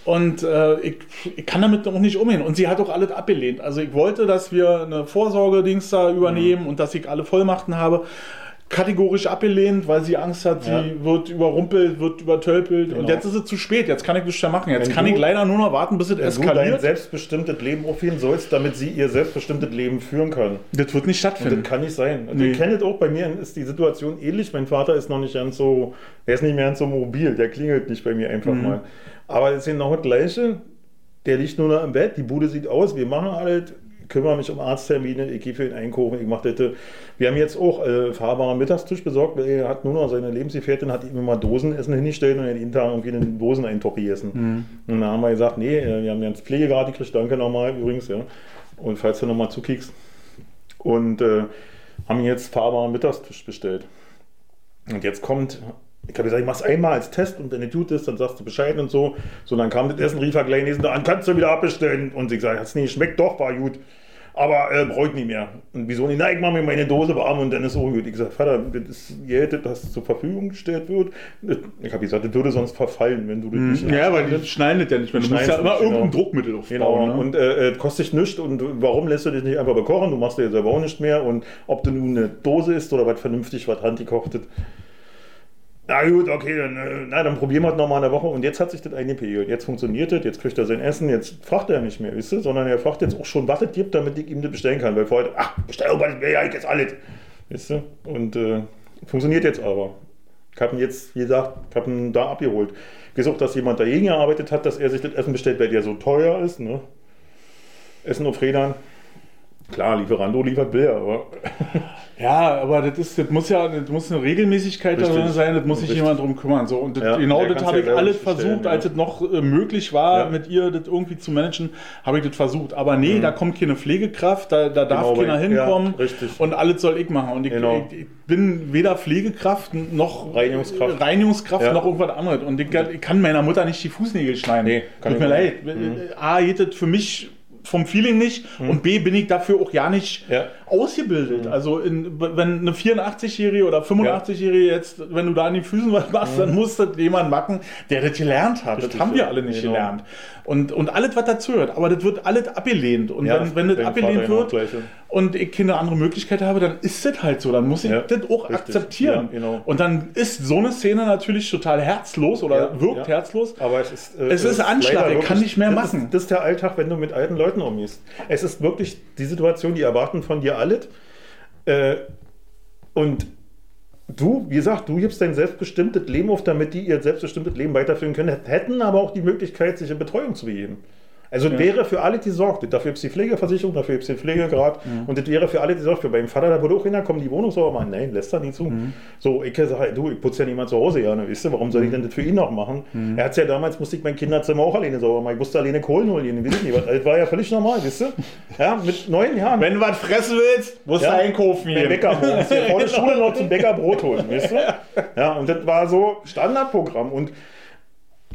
Und äh, ich, ich kann damit auch nicht umgehen. Und sie hat auch alles abgelehnt. Also ich wollte, dass wir eine Vorsorge-Dings da übernehmen und dass ich alle Vollmachten habe. Kategorisch abgelehnt, weil sie Angst hat, Ja. sie wird überrumpelt, wird übertölpelt. Und Genau. jetzt ist es zu spät. Jetzt kann ich nichts mehr machen. Jetzt Wenn kann du- ich leider nur noch warten, bis es Wenn du dein eskaliert. selbstbestimmtes Leben aufheben sollst, damit sie ihr selbstbestimmtes Leben führen kann. Das wird nicht Und das stattfinden. kann nicht sein. Und Nee. Kenne das auch, bei mir ist die Situation ähnlich. Mein Vater ist noch nicht ganz so, er ist nicht mehr ganz so mobil, der klingelt nicht bei mir einfach Mhm. mal. Aber es ist genau das Gleiche. Der liegt nur noch im Bett, die Bude sieht aus, wir machen alles, ich kümmere mich um Arzttermine, ich gehe für ihn einkaufen, ich mache das. Wir haben jetzt auch äh, fahrbaren Mittagstisch besorgt, weil er hat nur noch seine Lebensgefährtin, hat ihm immer Dosenessen hingestellt und jeden Tag irgendwie einen Doseneintopf gegessen. Mhm. Und dann haben wir gesagt, nee, äh, wir haben jetzt Pflegegrad gekriegt, danke nochmal übrigens, ja. Und falls du nochmal zukickst. Und äh, haben jetzt fahrbaren Mittagstisch bestellt. Und jetzt kommt, ich habe gesagt, ich mach's einmal als Test und wenn du tut ist, dann sagst du Bescheid und so. So, dann kam das Essen, rief er gleich nächsten Tag an, kannst du wieder abbestellen. Und ich gesagt, hat's nicht, schmeckt doch, war gut. Aber äh, brauche ich nicht mehr. Und wieso nicht? Na, ich mache mir meine Dose warm und dann ist auch gut. Ich gesagt, Vater, das ist Geld, das zur Verfügung gestellt wird. Ich habe gesagt, das würde sonst verfallen, wenn du das nicht Mhm. Ja, weil die schneiden das ja nicht mehr. Du musst ja es immer nicht, irgendein genau. Druckmittel aufbauen. Genau, ne? und äh, äh, kostet nichts und warum lässt du dich nicht einfach bekochen? Du machst dir selber auch nicht mehr und ob du nun eine Dose isst oder was vernünftig, was handgekochtes. Na gut, okay, dann, äh, na, dann probieren wir es nochmal in der Woche und jetzt hat sich das eingepegelt. Jetzt funktioniert das, jetzt kriegt er sein Essen, jetzt fragt er nicht mehr, wisst ihr, sondern er fragt jetzt auch schon, was es gibt, damit ich ihm das bestellen kann, weil vorher, ach, bestell doch mal, ja, ich jetzt alles, wisst ihr, und äh, funktioniert jetzt aber. Ich habe ihn jetzt, wie gesagt, ich habe ihn da abgeholt. Gesucht, dass jemand dagegen gearbeitet hat, dass er sich das Essen bestellt, weil der so teuer ist, ne? Essen auf Rädern. Klar, Lieferando liefert Bilder, aber Ja, aber das, ist, das muss ja das muss eine Regelmäßigkeit Richtig. darin sein, das muss sich Richtig. jemand drum kümmern. So. Und das, Ja, genau das habe ja ich alles versucht, ja. als es noch äh, möglich war, mit ihr das irgendwie zu managen, habe ich das versucht. Aber nee, da kommt keine Pflegekraft, da, da darf Mhm. Genau, keiner hinkommen und alles soll ich machen. Und ich, Genau. ich, ich bin weder Pflegekraft noch Reinigungskraft. Reinigungskraft noch irgendwas anderes. Und ich, ich kann meiner Mutter nicht die Fußnägel schneiden. Nee, Tut mir leid. nicht. A, geht das für mich vom Feeling nicht und B, bin ich dafür auch ja nicht Ja. Ausgebildet. Also in, wenn eine 84-Jährige oder 85-Jährige jetzt, wenn du da an die Füßen was machst, dann muss das jemand machen, der das gelernt hat. Richtig, das haben wir alle nicht Genau. gelernt. Und, und alles, was dazugehört. Aber das wird alles abgelehnt. Und Ja, wenn, wenn das abgelehnt wird das Gleiche. und ich keine andere Möglichkeit habe, dann ist das halt so. Dann muss ich Ja, das auch richtig. akzeptieren. Ja, genau. Und dann ist so eine Szene natürlich total herzlos oder wirkt herzlos. Aber es ist. äh, Es ist Anschlag, er kann nicht mehr das machen. Ist, das ist der Alltag, wenn du mit alten Leuten umgehst. Es ist wirklich die Situation, die erwarten von dir alles. Äh, und du, wie gesagt, du gibst dein selbstbestimmtes Leben auf, damit die ihr selbstbestimmtes Leben weiterführen können, hätten aber auch die Möglichkeit, sich in Betreuung zu begeben. Also es wäre für alle die Sorge. Dafür gibt es die Pflegeversicherung, dafür gibt es den Pflegegrad. Und das wäre für alle die Sorge. Beim Vater, da würde auch hinkommen, die Wohnung sauber machen. Nein, lässt er nicht zu. So, ich sage, du, ich putze ja niemand zu Hause gerne, wisst ihr, warum soll ich denn das für ihn noch machen? Er hat es ja damals, musste ich mein Kinderzimmer auch alleine sauber machen. Ich musste alleine Kohlen holen, wisst ihr nicht. Das war ja völlig normal, wisst ihr? Ja, mit neun Jahren. Wenn du was fressen willst, musst Ja, du einkaufen Beim Bäcker morgens. Hier vor der Schule noch zum Bäcker Brot holen, weißt du? Ja, und das war so Standardprogramm. Und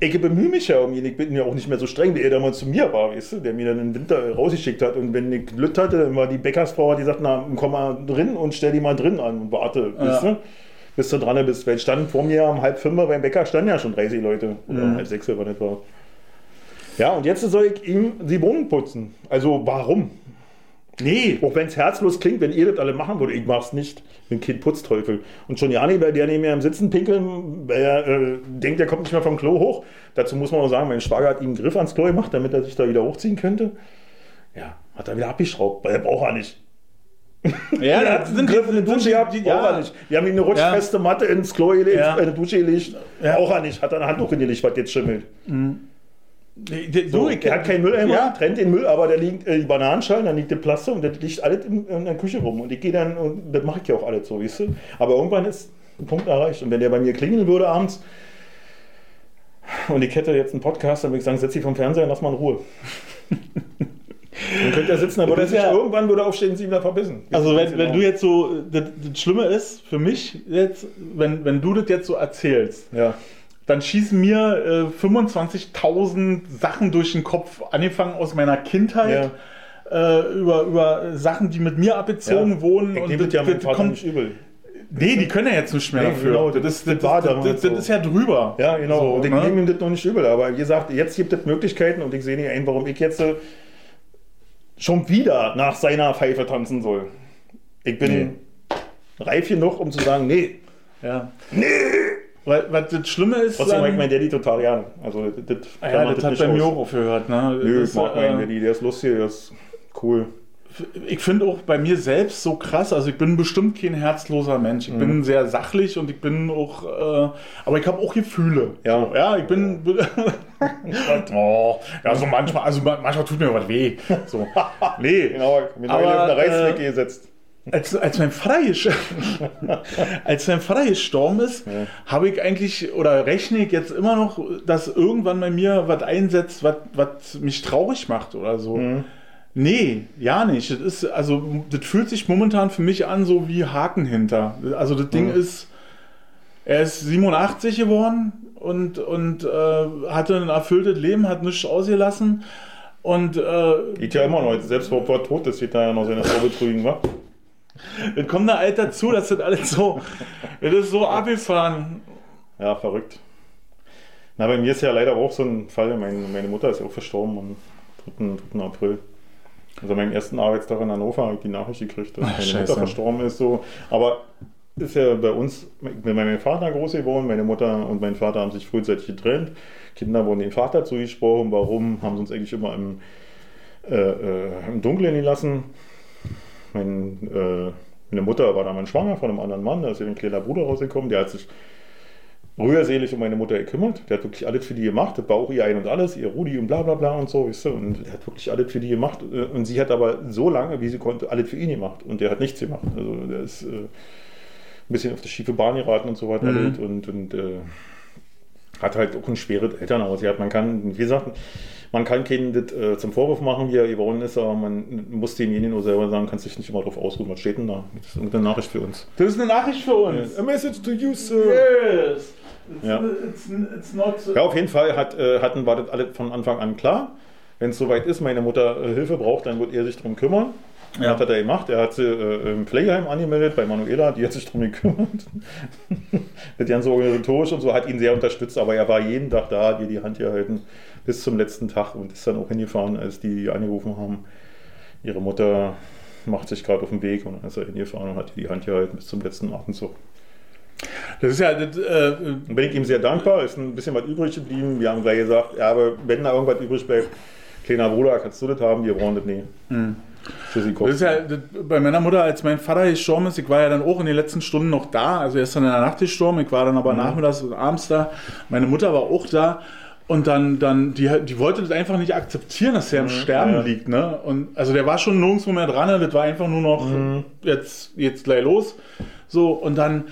ich bemühe mich ja um ihn. Ich bin ja auch nicht mehr so streng, wie er damals zu mir war, weißt du, der mir dann im Winter rausgeschickt hat. Und wenn ich Glück hatte, dann war die Bäckersfrau, die sagt, na, komm mal drin und stell die mal drin an und warte, Ja. weißt du, bis du dran bist. Weil stand vor mir um halb fünf beim Bäcker standen ja schon 30 Leute. Oder um halb sechs, wann das war. Ja, und jetzt soll ich ihm die Wohnung putzen. Also warum? Nee. Auch wenn es herzlos klingt, wenn ihr das alle machen würdet, ich mach's nicht. Ich bin Kind Putzteufel. Und schon ja nicht, weil der neben mir am Sitzen pinkeln, weil er äh, denkt, er kommt nicht mehr vom Klo hoch. Dazu muss man auch sagen, mein Schwager hat ihm einen Griff ans Klo gemacht, damit er sich da wieder hochziehen könnte. Ja, hat er wieder abgeschraubt, weil er braucht er nicht. Ja, Er hat einen Griff in die Dusche gehabt, die, braucht er ja, nicht. Wir haben ihm eine rutschfeste Matte ins Klo gelegt, Ja. äh, in die Dusche gelegt, Ja. braucht er nicht. Hat er ein Handtuch hingelegt, was jetzt schimmelt. Du, So, ich, er hat keinen Mülleimer, Ja. trennt den Müll, aber da liegt äh, die Bananenschalen, dann liegt der Plaster und das liegt alles in, in der Küche rum. Und ich gehe dann, und das mache ich ja auch alles so, weißt du. Aber irgendwann ist ein Punkt erreicht. Und wenn der bei mir klingeln würde abends und ich hätte jetzt einen Podcast, dann würde ich sagen, setz dich vom Fernseher und lass mal in Ruhe. dann könnte er sitzen, dann würde er Das ja- irgendwann würde er aufstehen und sich wieder verbissen. Also wenn, wenn Genau. du jetzt so, das, das Schlimme ist für mich jetzt, wenn, wenn du das jetzt so erzählst, Ja. Dann schießen mir äh, 25.000 Sachen durch den Kopf, angefangen aus meiner Kindheit, äh, über, über Sachen, die mit mir abgezogen Ja. wurden. Ich und nehme das ja Vater kommt, nicht übel. nee, die können ja jetzt nicht mehr Nee, dafür. genau, das, das- ist, das das, war das, das, das so. ist ja drüber. Ja, genau. So, und ich ne? nehme ihm das noch nicht übel. Aber wie gesagt, jetzt gibt es Möglichkeiten und ich sehe nicht ein, warum ich jetzt äh, schon wieder nach seiner Pfeife tanzen soll. Ich bin reif genug, um zu sagen, nee. Ja. Nee! Weil, weil das Schlimme ist. Trotzdem mag ich meinen Daddy total gerne. Also, das, das, Ah ja, macht das hat bei mir auch aufgehört. Ne? Nö, Das, ich mag äh, meinen Daddy. Der ist lustig, der ist cool. ich finde auch bei mir selbst so krass, also ich bin bestimmt kein herzloser Mensch. Ich Mhm. bin sehr sachlich und ich bin auch, äh, aber ich habe auch Gefühle. Ja. So, ja, ich bin, oh, ja, so manchmal, also ma- manchmal tut mir was weh. So. Nee, Genau, mir Aber, auf eine äh, Reißzwecke gesetzt. Als, als mein Vater als mein Vater gestorben ist, habe ich eigentlich oder rechne ich jetzt immer noch, dass irgendwann bei mir was einsetzt, was, mich traurig macht oder so. Nee, ja nicht. Das ist, also, das fühlt sich momentan für mich an, so wie Haken hinter. Also, das Ding ist, er ist 87 geworden und, und äh, hatte ein erfülltes Leben, hat nichts ausgelassen. Und äh, Geht ja immer noch. Selbst wo er tot ist, geht da ja noch seine Frau betrügen, wa? Dann kommt da Alter dazu, das sind alles so, das ist so abgefahren. Ja, verrückt. Na, bei mir ist ja leider auch so ein Fall. Meine, meine Mutter ist ja auch verstorben am 3. 3. April. Also meinem ersten Arbeitstag in Hannover habe ich die Nachricht gekriegt, dass Ach, meine scheiße. Mutter verstorben ist. So. Aber ist ja bei uns, ich bin bei meinem Vater groß geworden, meine Mutter und mein Vater haben sich frühzeitig getrennt. Kinder wurden dem Vater zugesprochen. Warum? Haben sie uns eigentlich immer im, äh, äh, im Dunkeln gelassen. Mein, äh, meine Mutter war damals schwanger von einem anderen Mann, da ist ihr ein kleiner Bruder rausgekommen, der hat sich rührselig um meine Mutter gekümmert. Der hat wirklich alles für die gemacht. Das war auch ihr Ein und Alles, ihr Rudi und bla bla bla und so, weißt du. Und der hat wirklich alles für die gemacht. Äh, Und sie hat aber so lange, wie sie konnte, alles für ihn gemacht. Und der hat nichts gemacht. Also der ist äh, ein bisschen auf die schiefe Bahn geraten und so weiter. Mhm. Und, und äh, hat halt auch ein schweres Elternhaus. Ja, man kann, wie gesagt, man kann keinen das äh, zum Vorwurf machen, wie er geworden ist, aber man muss demjenigen nur selber sagen, kannst dich nicht immer drauf ausruhen. Was steht denn da? Das ist irgendeine Nachricht für uns. Das ist eine Nachricht für uns. A message to you, sir. Yes. It's, Ja. it's, it's not. Ja, auf jeden Fall hat, äh, hatten, war das alle von Anfang an klar. Wenn es soweit ist, meine Mutter äh, Hilfe braucht, dann wird er sich darum kümmern. Ja. Das hat er gemacht. Er hat sie äh, im Pflegeheim angemeldet bei Manuela, die hat sich darum gekümmert. das ganze organisatorisch und so hat ihn sehr unterstützt, aber er war jeden Tag da, hat ihr die Hand gehalten bis zum letzten Tag und ist dann auch hingefahren, als die angerufen haben. Ihre Mutter macht sich gerade auf den Weg und ist er hingefahren und hat die Hand gehalten bis zum letzten Atemzug. Das ist ja. Das, äh, bin ich ihm sehr dankbar, ist ein bisschen was übrig geblieben. Wir haben gleich gesagt, ja, aber wenn da irgendwas übrig bleibt, kleiner Bruder, kannst du das haben, wir brauchen das nicht. Tschüssi, das ist ja das, bei meiner Mutter, als mein Vater gestorben ist, ich war ja dann auch in den letzten Stunden noch da. Also er ist dann in der Nacht gestorben, ich war dann aber nachmittags und abends da. Meine Mutter war auch da. Und dann, dann die, die wollte das einfach nicht akzeptieren, dass er im Sterben ja. liegt. Ne? Und also der war schon nirgendwo mehr dran, ne? das war einfach nur noch jetzt, jetzt gleich los. So, und dann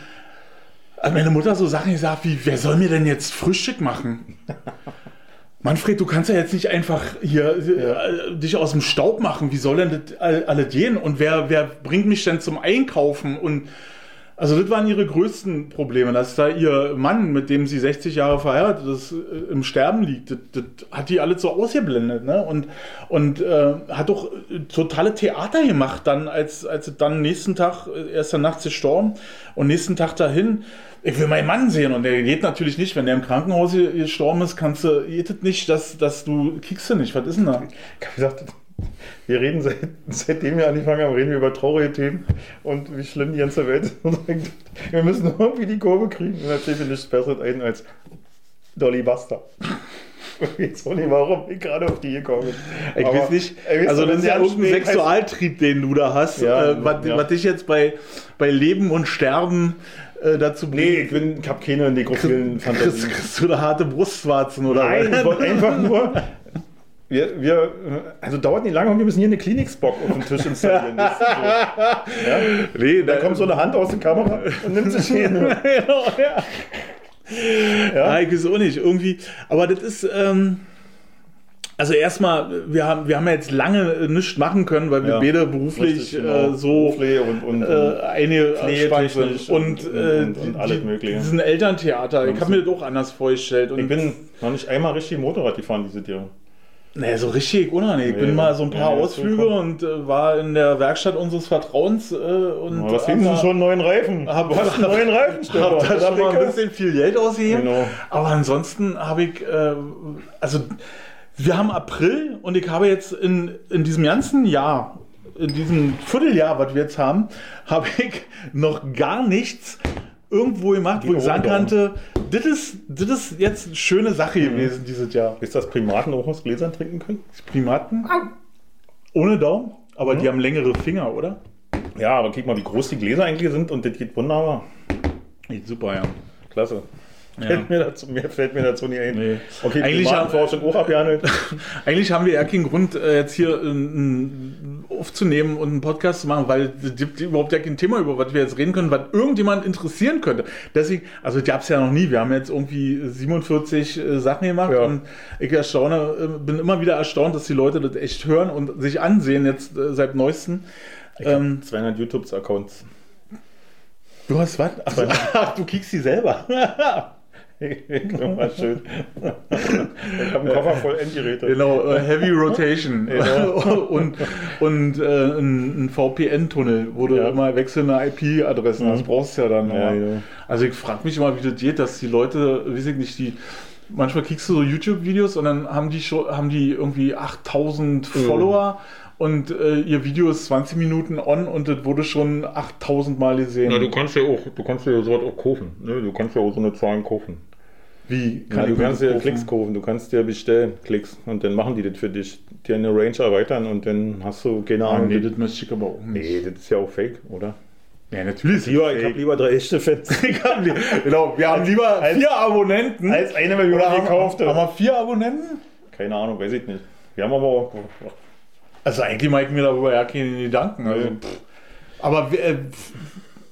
hat meine Mutter so Sachen gesagt wie, wer soll mir denn jetzt Frühstück machen? Manfred, du kannst ja jetzt nicht einfach hier äh, dich aus dem Staub machen. Wie soll denn das all- alle gehen? Und wer, wer bringt mich denn zum Einkaufen? Und Also das waren ihre größten Probleme, dass da ihr Mann, mit dem sie 60 Jahre verheiratet ist, äh, im Sterben liegt. Das, das hat die alles so ausgeblendet. Ne? Und, und äh, hat doch äh, totale Theater gemacht dann, als, als dann nächsten Tag, äh, erst der Nacht gestorben und nächsten Tag dahin, ich will meinen Mann sehen und der geht natürlich nicht, wenn der im Krankenhaus gestorben ist, kannst du, geht es nicht, dass, dass du, kriegst du nicht, was ist denn da? Ich habe gesagt, wir reden seit, seitdem wir angefangen haben, reden wir über traurige Themen und wie schlimm die ganze Welt ist. Wir müssen irgendwie die Kurve kriegen. Und fällt mir nichts Besseres ein als Dolly Buster. Ich weiß auch nicht, warum ich gerade auf die gekommen bin. Ich Aber, weiß nicht, ey, also das ist ja irgendein Sexualtrieb, den du da hast, Ja, äh, was, ja. was dich jetzt bei, bei Leben und Sterben äh, dazu Nee, bringt. ich, bin, ich habe keine nekrophilen Kriegst, Fantasien. kriegst du da harte Brustwarzen oder Nein, ich wollte einfach nur. Wir, wir, also dauert nicht lange und wir müssen hier eine Klinik-Spock auf den Tisch installieren. Das ist so. ja? Nee, Da kommt so eine Hand aus der Kamera und nimmt sich hier. genau, ja. Ja, ich weiß auch nicht. Irgendwie, aber das ist, ähm, also erstmal, wir haben, wir haben ja jetzt lange äh, nichts machen können, weil wir Ja, beide beruflich Richtig, genau. äh, so Beruflich und, und, äh, eine Spannung Pflegetechnisch sind. Und, und- äh, und- und alles Mögliche. diesen Elterntheater, ich habe mir das auch anders vorgestellt. Und ich bin noch nicht einmal richtig Motorrad gefahren dieses Jahr. Nee, so richtig unangenehm. Ich Nee, bin mal so ein paar nee, Ausflüge und äh, war in der Werkstatt unseres Vertrauens äh, und Aber was hab da- Sie schon neuen Reifen? Hab- du hast einen neuen Reifen, Stefan. hab da schon mal ein bisschen viel Geld ausgegeben. Genau. Aber ansonsten habe ich, äh, also wir haben April und ich habe jetzt in, in diesem ganzen Jahr, in diesem Vierteljahr, was wir jetzt haben, habe ich noch gar nichts irgendwo gemacht, wo Die ich sagen konnte, das ist, das ist jetzt eine schöne Sache gewesen dieses Jahr. Wisst ihr, dass Primaten auch aus Gläsern trinken können? Primaten? Ohne Daumen? Aber die haben längere Finger, oder? Ja, aber guck mal, wie groß die Gläser eigentlich sind und das geht wunderbar. Super, ja. Klasse. Fällt mir, dazu, mir fällt mir dazu nicht ein. Nee. Okay, Eigentlich Primatenforschung auch abgehandelt. Eigentlich haben wir ja keinen Grund, äh, jetzt hier äh, n- aufzunehmen und einen Podcast zu machen, weil es gibt überhaupt ja kein Thema, über was wir jetzt reden können, was irgendjemand interessieren könnte. Deswegen, also gab es ja noch nie. Wir haben jetzt irgendwie 47 äh, Sachen gemacht Ja. und ich erstaune, äh, bin immer wieder erstaunt, dass die Leute das echt hören und sich ansehen jetzt äh, seit neuestem. Ähm, 200 YouTube-Accounts. du hast was? Ach, du kickst die selber. Mal schön. Ich habe einen Koffer voll Endgeräte. Genau, äh, Heavy Rotation Genau. und, und äh, ein, VPN-Tunnel, wo du Ja. immer wechselnde IP-Adressen hast, Mhm. brauchst du ja dann. Ja, ja. Also ich frage mich immer, wie das geht, dass die Leute, weiß ich nicht, die manchmal kriegst du so YouTube-Videos und dann haben die schon, haben die irgendwie 8000 Mhm. Follower und äh, ihr Video ist 20 Minuten on und das wurde schon 8000 Mal gesehen. Na, du kannst ja auch, du kannst ja sowas auch kaufen. Ne? Du kannst ja auch so eine Zahlen kaufen. Wie Ja, du ich kannst ja? Klicks kaufen, du kannst ja bestellen, Klicks und dann machen die das für dich. Die eine Range erweitern und dann hast du keine Ah, Ahnung. nee, das- möchte ich aber auch nicht. nee, das ist ja auch fake, oder? Ja, natürlich. Lieber, ich habe lieber drei echte Fans. Genau, wir haben lieber als- vier Abonnenten. Als eine Million Oder haben, gekauft. haben wir vier Abonnenten? Keine Ahnung, weiß ich nicht. Wir haben aber auch. Also eigentlich mache ich mir darüber ja keine Gedanken. Also, Nee. aber äh,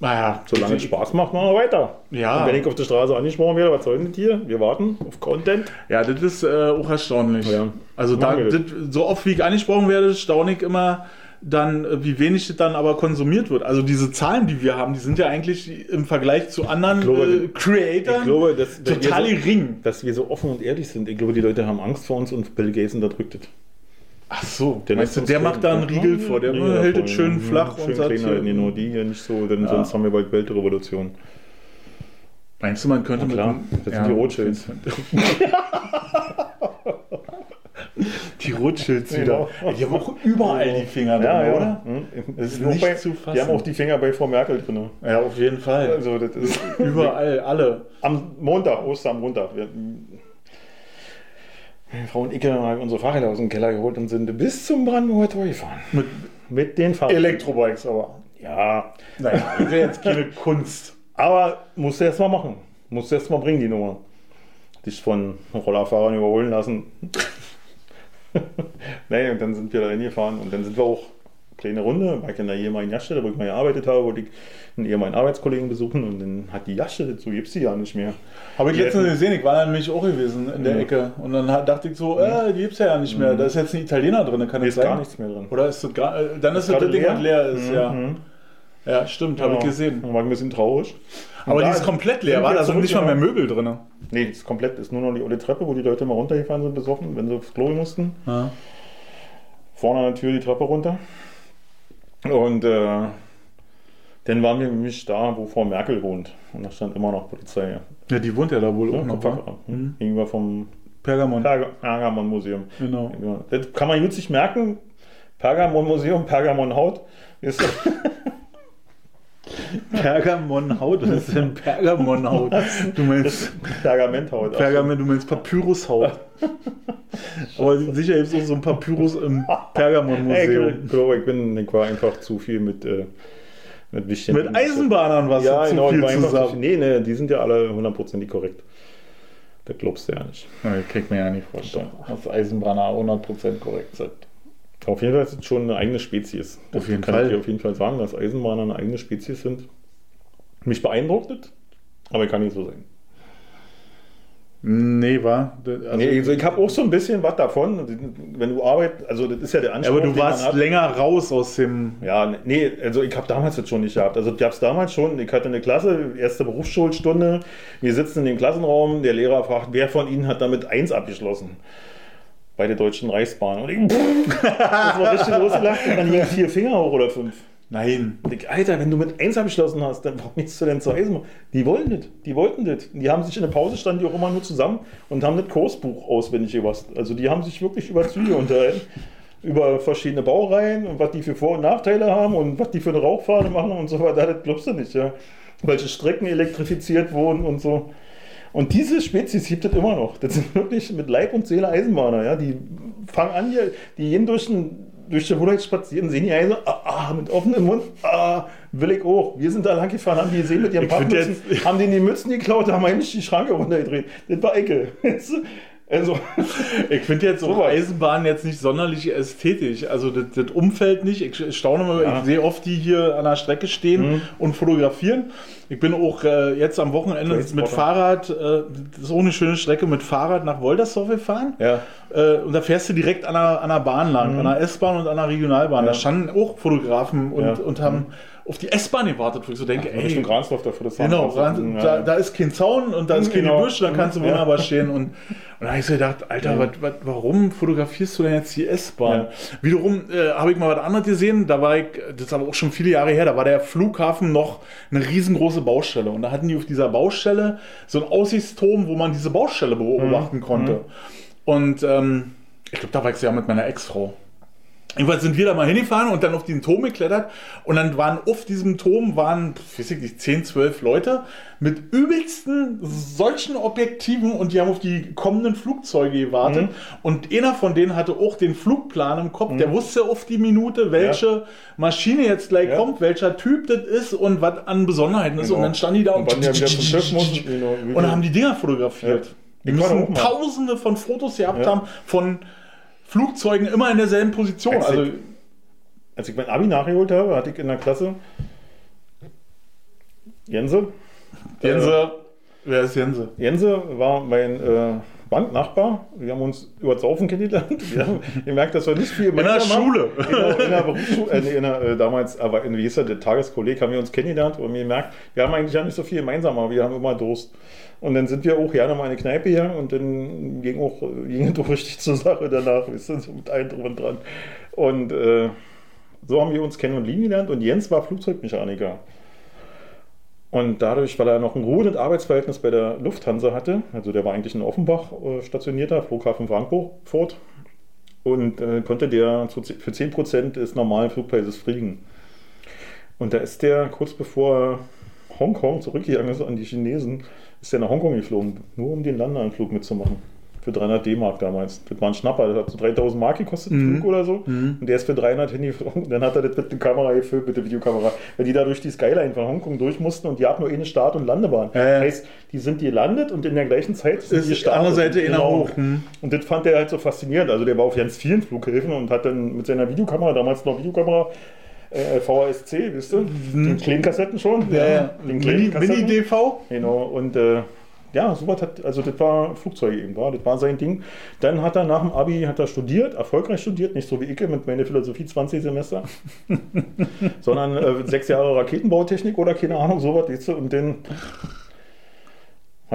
naja, Solange es Spaß macht, machen wir weiter. Ja. Und wenn ich auf der Straße angesprochen werde, was soll denn das hier? Wir warten auf Content. Ja, das ist äh, auch erstaunlich. Ja. Also da, das, so oft wie ich angesprochen werde, staune ich immer dann, äh, wie wenig das dann aber konsumiert wird. Also diese Zahlen, die wir haben, die sind ja eigentlich im Vergleich zu anderen Ich glaube, äh, Creatoren Ich glaube, dass, total so, gering. dass wir so offen und ehrlich sind. Ich glaube, die Leute haben Angst vor uns und Bill Gates unterdrückt es. Ach so, Der meinst du, der macht da einen. Riegel Ja, vor, der Riegel hält es schön ja. flach schön und sagt, klein halten, genau, die hier nicht so, denn Ja. sonst haben wir bald Weltrevolution. Meinst du, man könnte Na klar, mit das sind die Rothschilds. Die Rothschilds wieder. Genau. Die haben auch überall die Finger drin, oder? Hm. Das ist nicht bei, zu fassen. Die haben auch die Finger bei Frau Merkel drin. Ja, auf jeden Fall. Also, das ist Überall, alle. am Montag, Ostermontag. Wir, meine Frau und ich haben unsere Fahrräder aus dem Keller geholt und sind bis zum Brandenburger Tor gefahren. Mit Mit den Fahrrädern. Elektrobikes aber. Ja, Nein, das wäre jetzt keine Kunst. aber musst du erst mal machen. Musst du erst mal bringen, die Nummer. Dich von Rollerfahrern überholen lassen. Nein, und dann sind wir da hingefahren und dann sind wir auch kleine Runde, war ich in der ehemaligen Gaststätte, wo ich mal gearbeitet habe, wollte ich einen ehemaligen Arbeitskollegen besuchen und dann hat die Gaststätte, so gibt sie ja nicht mehr. Habe ich Die letztens gesehen, ich war da nämlich auch gewesen in der Ja. Ecke. Und dann dachte ich so, äh, die gibt's ja nicht mehr. Da ist jetzt ein Italiener drin, kann Da das ist gar nichts mehr drin. Oder ist das gar, äh, dann ist das gerade das Ding, was leer ist, Mhm, ja. mhm. Ja, stimmt, habe ich Genau. gesehen. War ein bisschen traurig. Aber Und die da ist komplett leer, war da sind nicht mal mehr genau. Möbel drin. Nee, ist komplett, ist nur noch die alte Treppe, wo die Leute mal runtergefahren sind, besoffen, wenn sie aufs Klo mussten. Ja. Vorne an der Tür die Treppe runter. Und äh, dann waren wir nämlich da, wo Frau Merkel wohnt. Und da stand immer noch Polizei. ja, die wohnt ja da wohl Ja, auch noch. Kopfhörer. wa? Hm? Gegenüber vom Pergamon. Perga- Pergamon-Museum. Genau. Ja, das kann man gut sich merken. Pergamon-Museum, Pergamon-Haut. Ist- Pergamonhaut, was ist denn Pergamonhaut? Du meinst Pergamenthaut. Pergament, du meinst Papyrushaut. Aber sicher gibt es auch so ein Papyrus im Ey, Pergamon-Museum. ich glaube, ich bin ich war einfach zu viel mit, äh, mit wichtigen Mit Eisenbahnern warst Ja, zu genau. ich viel einfach zu zusammen. Nee, nee, die sind ja alle hundertprozentig korrekt. Das glaubst du ja nicht. Nee, kriegt man ja nicht vorstellen, dass Eisenbahner 100% korrekt sind. Auf jeden Fall ist es schon eine eigene Spezies. Das Auf jeden kann Fall. ich dir auf jeden Fall sagen, dass Eisenbahner eine eigene Spezies sind. Mich beeindruckt es, aber kann nicht so sein. Nee, war. Also, nee, also ich habe auch so ein bisschen was davon. Wenn du arbeitest, also das ist ja der Anspruch, aber du warst länger raus aus dem. Ja, nee, also ich habe damals das schon nicht gehabt. Also ich habe es damals schon, ich hatte eine Klasse, erste Berufsschulstunde, wir sitzen in dem Klassenraum, der Lehrer fragt, wer von Ihnen hat damit eins abgeschlossen? Bei der Deutschen Reichsbahn. Und ich, das war richtig losgelacht und dann hingen vier Finger hoch oder fünf. Nein. Und ich, Alter, wenn du mit eins abgeschlossen hast, dann warum nichts zu denn zur Eisenbahn? Die wollen das, die wollten das. Die haben sich in der Pause standen die auch immer nur zusammen und haben das Kursbuch auswendig gewusst. Also die haben sich wirklich über Züge unterhalten, über verschiedene Baureihen und was die für Vor- und Nachteile haben und was die für eine Rauchfahne machen und so weiter. Das glaubst du nicht, ja. Welche Strecken elektrifiziert wurden und so. Und diese Spezies gibt es immer noch. Das sind wirklich mit Leib und Seele Eisenbahner, ja. Die fangen an hier, die gehen durch den durch die Wohnung spazieren, sehen die Eisen, ah, ah, mit offenem Mund, ah, will ich auch. Wir sind da lang gefahren, haben die gesehen mit ihren Pappmützen, haben denen die Mützen geklaut, haben eigentlich die Schranke runtergedreht. Das war Ecke. Also, Ich finde jetzt auch Sowas. Eisenbahn jetzt nicht sonderlich ästhetisch. Also das, das Umfeld nicht. Ich staune mal, Ja. ich sehe oft die hier an der Strecke stehen Mhm. und fotografieren. Ich bin auch äh, jetzt am Wochenende mit. Fahrrad, äh, das ist auch eine schöne Strecke, mit Fahrrad nach Woltersdorf gefahren. ja. Äh, und da fährst du direkt an der, an der Bahn lang, an der S-Bahn und an der Regionalbahn. Mhm. Ja. Da standen auch Fotografen und, und haben auf die S-Bahn gewartet, wo ich so denke, ey, Richtung Gransdorf dafür das Genau, fahren. ran- da, da ist kein Zaun und da ist keine Genau. Büsche, da kannst du wunderbar stehen. Und, und da habe ich so gedacht, Alter, Ja. wat, wat, warum fotografierst du denn jetzt die S-Bahn? Wiederum äh, habe ich mal was anderes gesehen, da war ich, das ist aber auch schon viele Jahre her, da war der Flughafen noch eine riesengroße Baustelle. Und da hatten die auf dieser Baustelle so einen Aussichtsturm, wo man diese Baustelle beobachten konnte. Und ähm, ich glaube, da war ich ja mit meiner Ex-Frau. Jedenfalls sind wir da mal hingefahren und dann auf den Turm geklettert und dann waren auf diesem Turm waren, weiß ich nicht, 10, 12 Leute mit übelsten solchen Objektiven und die haben auf die kommenden Flugzeuge gewartet Mhm. und einer von denen hatte auch den Flugplan im Kopf, der wusste auf die Minute, welche Maschine jetzt gleich Ja. kommt, welcher Typ das ist und was an Besonderheiten ist Genau. und dann standen die da Und mussten, genau, und viel- haben die Dinger fotografiert. Ja. Die müssen tausende von Fotos gehabt Ja. haben von Flugzeugen immer in derselben Position. Als Also, ich- Als ich mein Abi nachgeholt habe, hatte ich in der Klasse Jense. Jense, wer ist Jense? Jense war mein äh, Banknachbar. Wir haben uns über Saufen kennengelernt. Wir haben gemerkt, dass wir nicht viel In der gemeinsam haben. Schule. Genau, in der Berufsschule, äh, nee, in der, äh, damals, aber in, wie hieß der, der Tageskolleg haben wir uns kennengelernt und wir gemerkt, wir haben eigentlich ja nicht so viel gemeinsam, aber wir haben immer Durst. Und dann sind wir auch gerne mal in eine Kneipe gegangen und dann ging auch ging doch richtig zur Sache danach, wir sind so mit allen drum und dran. Und äh, so haben wir uns kennen und lieben gelernt und Jens war Flugzeugmechaniker. Und dadurch, weil er noch ein ruhendes Arbeitsverhältnis bei der Lufthansa hatte, also der war eigentlich in Offenbach äh, stationierter, Flughafen Frankfurt, und äh, konnte der zu, für 10% des normalen Flugpreises fliegen. Und da ist der kurz bevor Hongkong zurückgegangen ist an die Chinesen, ist der nach Hongkong geflogen, nur um den Landeanflug mitzumachen. Für 300 D-Mark damals. Das war ein Schnapper, das hat so 3000 Mark gekostet, Mhm. Flug oder so. Mhm. Und der ist für 300 hingeflogen. Dann hat er das mit der Kamera gefilmt, mit der Videokamera. Weil die da durch die Skyline von Hongkong durch mussten und die hatten nur eine Start- und Landebahn. Ja, ja. Heißt, die sind gelandet und in der gleichen Zeit sind Ist die andere Seite inner Genau. hoch. Hm. Und das fand er halt so faszinierend. Also der war auf ganz vielen Flughäfen und hat dann mit seiner Videokamera, damals noch Videokamera, äh, VHSC, wisst du, den kleinen Kassetten schon. Ja, ja. Den Mini- kleinen Kassetten. Mini-DV? Genau, und äh, ja, sowas hat, also das war Flugzeuge eben, war, das war sein Ding. Dann hat er nach dem Abi hat er studiert, erfolgreich studiert, nicht so wie ich mit meiner Philosophie 20 Semester, sondern äh, sechs Jahre Raketenbautechnik oder keine Ahnung, sowas, und dann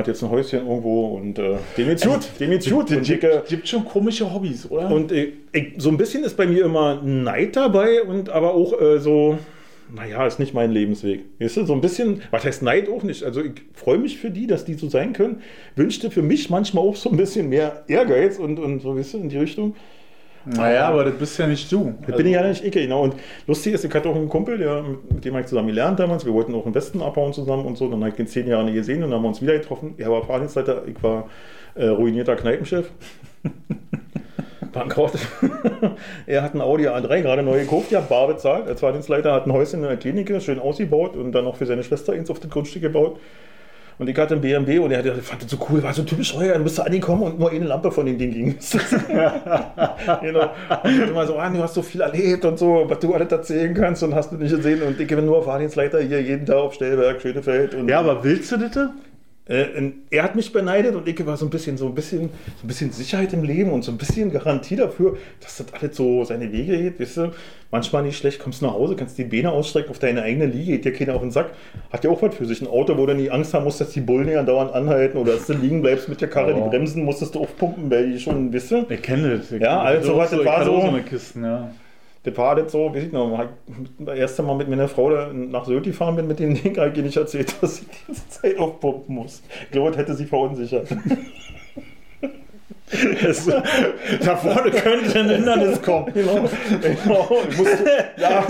hat jetzt ein Häuschen irgendwo und äh, dem geht's gut, dem geht's gut. Es gibt, gibt schon komische Hobbys, oder? Und äh, ich, so ein bisschen ist bei mir immer Neid dabei und aber auch äh, so, naja, ist nicht mein Lebensweg. Weißt du, so ein bisschen, was heißt Neid auch nicht? Also ich freue mich für die, dass die so sein können. Wünschte für mich manchmal auch so ein bisschen mehr Ehrgeiz und, und so, weißt du, in die Richtung. Naja, aber das bist ja nicht du. Das bin ich ja nicht ich, genau. Und lustig ist, ich hatte auch einen Kumpel, der, mit dem habe ich zusammen gelernt damals. Wir wollten auch im Westen abbauen zusammen und so. Dann habe ich ihn zehn Jahre nicht gesehen und dann haben wir uns wieder getroffen. Er war Fahrdienstleiter, ich war äh, ruinierter Kneipenchef. Bankrott. er hat ein Audi A3 gerade neu gekauft, ja, bar bezahlt. Als Fahrdienstleiter hat ein Häuschen in der Klinik schön ausgebaut und dann noch für seine Schwester eins auf das Grundstück gebaut. Und ich hatte einen BMW und er fand das so cool, war so typisch heuer, du bist da angekommen und nur eine Lampe von dem Ding ging. genau. Und immer so, ah, du hast so viel erlebt und so, was du alles erzählen kannst und hast du nicht gesehen. Und ich bin nur Fahrdienstleiter hier jeden Tag auf Stellberg, Schönefeld. Und ja, aber willst du das? Äh, er hat mich beneidet und ich war so ein bisschen, so ein bisschen, so ein bisschen Sicherheit im Leben und so ein bisschen Garantie dafür, dass das alles so seine Wege geht. Weißt du, manchmal nicht schlecht, kommst du nach Hause, kannst die Beine ausstrecken auf deine eigene Liege, geht dir keiner auf den Sack. Hat ja auch was für sich. Ein Auto, wo du nie Angst haben musst, dass die Bullen ja dauernd anhalten oder dass du liegen bleibst mit der Karre, oh. die Bremsen musstest du aufpumpen, weil die schon, weißt du? Ich kenne das. Ich ja, also was, das war so. so Kisten, ja. Das war das so, weiß ich noch, das erste Mal mit meiner Frau nach Sylt gefahren bin mit dem Ding, habe ich nicht erzählt, dass ich die ganze Zeit aufpumpen muss. Ich glaube, das hätte sie verunsichert. Es, da vorne könnte ein Hindernis kommen. Genau. genau. Ich musste, ja,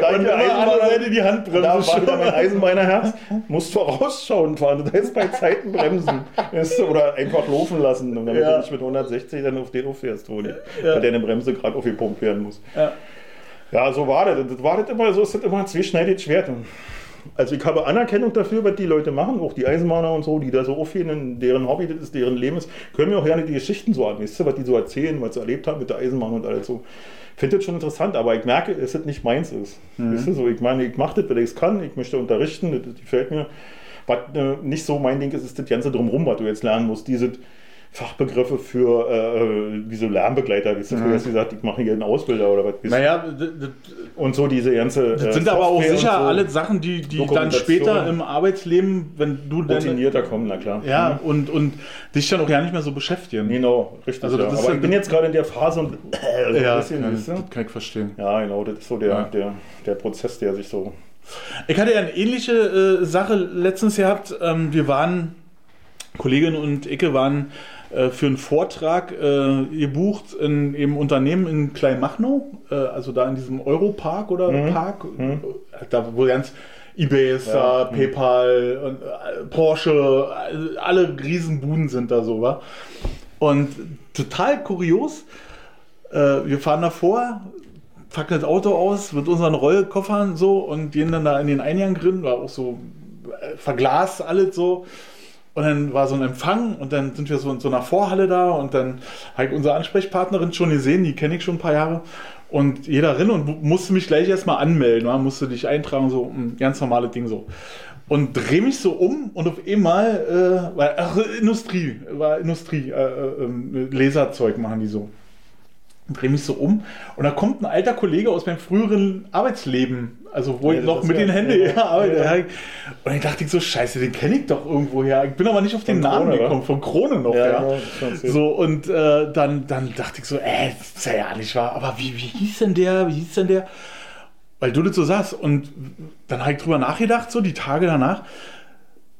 da und immer andere Seite die Handbremse. Da war wieder mein Eisenbeinerherz. Musst vorausschauen fahren. Das heißt bei Zeiten bremsen. Oder einfach laufen lassen. Und damit ja. du nicht mit 160 dann auf den auffährst, wo ja. weil deine Bremse gerade aufgepumpt werden muss. Ja. Ja, so war das. Das war das immer, so ist das immer ein zweischneidiges Schwert. Also ich habe Anerkennung dafür, was die Leute machen, auch die Eisenbahner und so, die da so aufgehen, deren Hobby das ist, deren Leben ist. Können mir auch gerne die Geschichten so an, weißt du, was die so erzählen, was sie erlebt haben mit der Eisenbahn und alles so. Ich finde das schon interessant, aber ich merke, dass es nicht meins ist. Mhm. Weißt du, so, ich meine, ich mache das, weil ich es kann, ich möchte unterrichten, das, das gefällt mir. Was äh, nicht so mein Ding ist, ist das Ganze drumherum, was du jetzt lernen musst. Diese, Fachbegriffe für äh, wie so Lernbegleiter, wie du mhm. früher gesagt, ich mache hier einen Ausbilder oder was. Naja, und so diese ganze. Das sind äh, aber auch sicher so alle Sachen, die, die dann später im Arbeitsleben, wenn du dann. Routinierter kommen, na klar. Ja, mhm. und, und dich dann auch ja nicht mehr so beschäftigen. Genau, richtig. Also, ja. aber ich bin jetzt gerade in der Phase und. Äh, ja, bisschen, kann, das kann ich verstehen. Ja, genau, das ist so der, ja. der, der Prozess, der sich so. Ich hatte ja eine ähnliche äh, Sache letztens gehabt. Ähm, wir waren, Kollegin und Icke waren äh, für einen Vortrag äh, gebucht in einem Unternehmen in Kleinmachnow, äh, also da in diesem Europark oder mhm. Park, mhm. da wo ganz eBay ist ja. da, mhm. PayPal, und, äh, Porsche, alle Riesenbuden sind da so, wa? Und total kurios, äh, wir fahren davor, packen das Auto aus mit unseren Rollkoffern so und gehen dann da in den Eingang drin, war auch so äh, verglast alles so. Und dann war so ein Empfang und dann sind wir so in so einer Vorhalle da und dann habe ich unsere Ansprechpartnerin schon gesehen, die kenne ich schon ein paar Jahre. Und jeder rein und musste mich gleich erstmal anmelden, man musste dich eintragen, so ein ganz normales Ding so. Und drehe mich so um und auf einmal, äh, war, ach, Industrie, war Industrie, äh, äh, Laserzeug machen die so drehe mich so um und da kommt ein alter Kollege aus meinem früheren Arbeitsleben, also wo ja, ich noch mit den Händen ja, arbeite. Ja. Und ich dachte so, scheiße, den kenne ich doch irgendwo her. Ich bin aber nicht auf den von Namen Krone, gekommen, von Krone noch. Ja, ja. so, und äh, dann, dann dachte ich so, äh, das ist ja nicht wahr. Aber wie, wie hieß denn der, wie hieß denn der? Weil du das so sagst. Und dann habe ich drüber nachgedacht, so die Tage danach.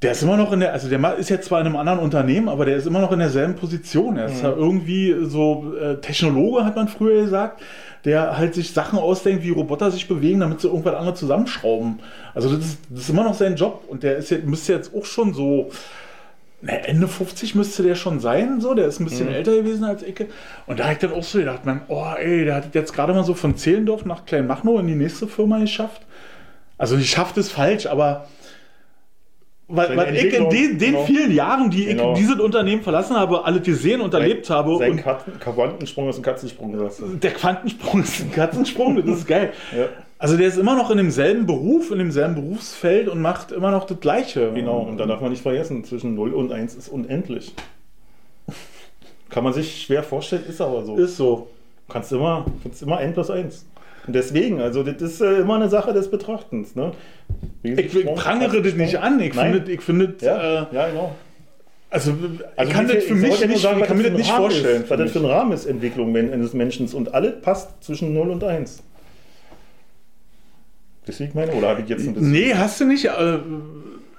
Der ist immer noch in der, also der ist jetzt zwar in einem anderen Unternehmen, aber der ist immer noch in derselben Position. Er ist mhm. ja irgendwie so äh, Technologe, hat man früher gesagt, der halt sich Sachen ausdenkt, wie Roboter sich bewegen, damit sie irgendwas anderes zusammenschrauben. Also das ist, das ist immer noch sein Job und der ist jetzt, müsste jetzt auch schon so, Ende 50 müsste der schon sein, so, der ist ein bisschen mhm. älter gewesen als Ecke. Und da habe ich dann auch so gedacht, man, oh ey, der hat jetzt gerade mal so von Zehlendorf nach Klein Kleinmachnow in die nächste Firma geschafft. Also nicht schafft es falsch, aber Seine was ich in den, den genau. vielen Jahren, die Genau. ich dieses Unternehmen verlassen habe, alles gesehen und erlebt habe. Sein Und Katzen- Quantensprung ist ein Katzensprung. der Quantensprung ist ein Katzensprung, das ist geil. Ja. Also der ist immer noch in demselben Beruf, in demselben Berufsfeld und macht immer noch das Gleiche. Genau, und da darf man nicht vergessen, zwischen 0 und 1 ist unendlich. Kann man sich schwer vorstellen, ist aber so. Ist so. Du kannst immer, kannst immer 1 plus 1. Und deswegen, also das ist äh, immer eine Sache des Betrachtens. Ne? Ich, ich prangere das nicht an. Ich Nein. finde, ich finde, Ja, äh, ja, genau. also, Also ich kann das für ich mich nicht, sagen, ich kann mir das nicht vorstellen. Ist, was das für ein Rahmen ist, Entwicklung eines Menschen. Und alles passt zwischen 0 und 1. Deswegen meine, oder habe ich jetzt ein bisschen. Nee, hast du nicht. Äh,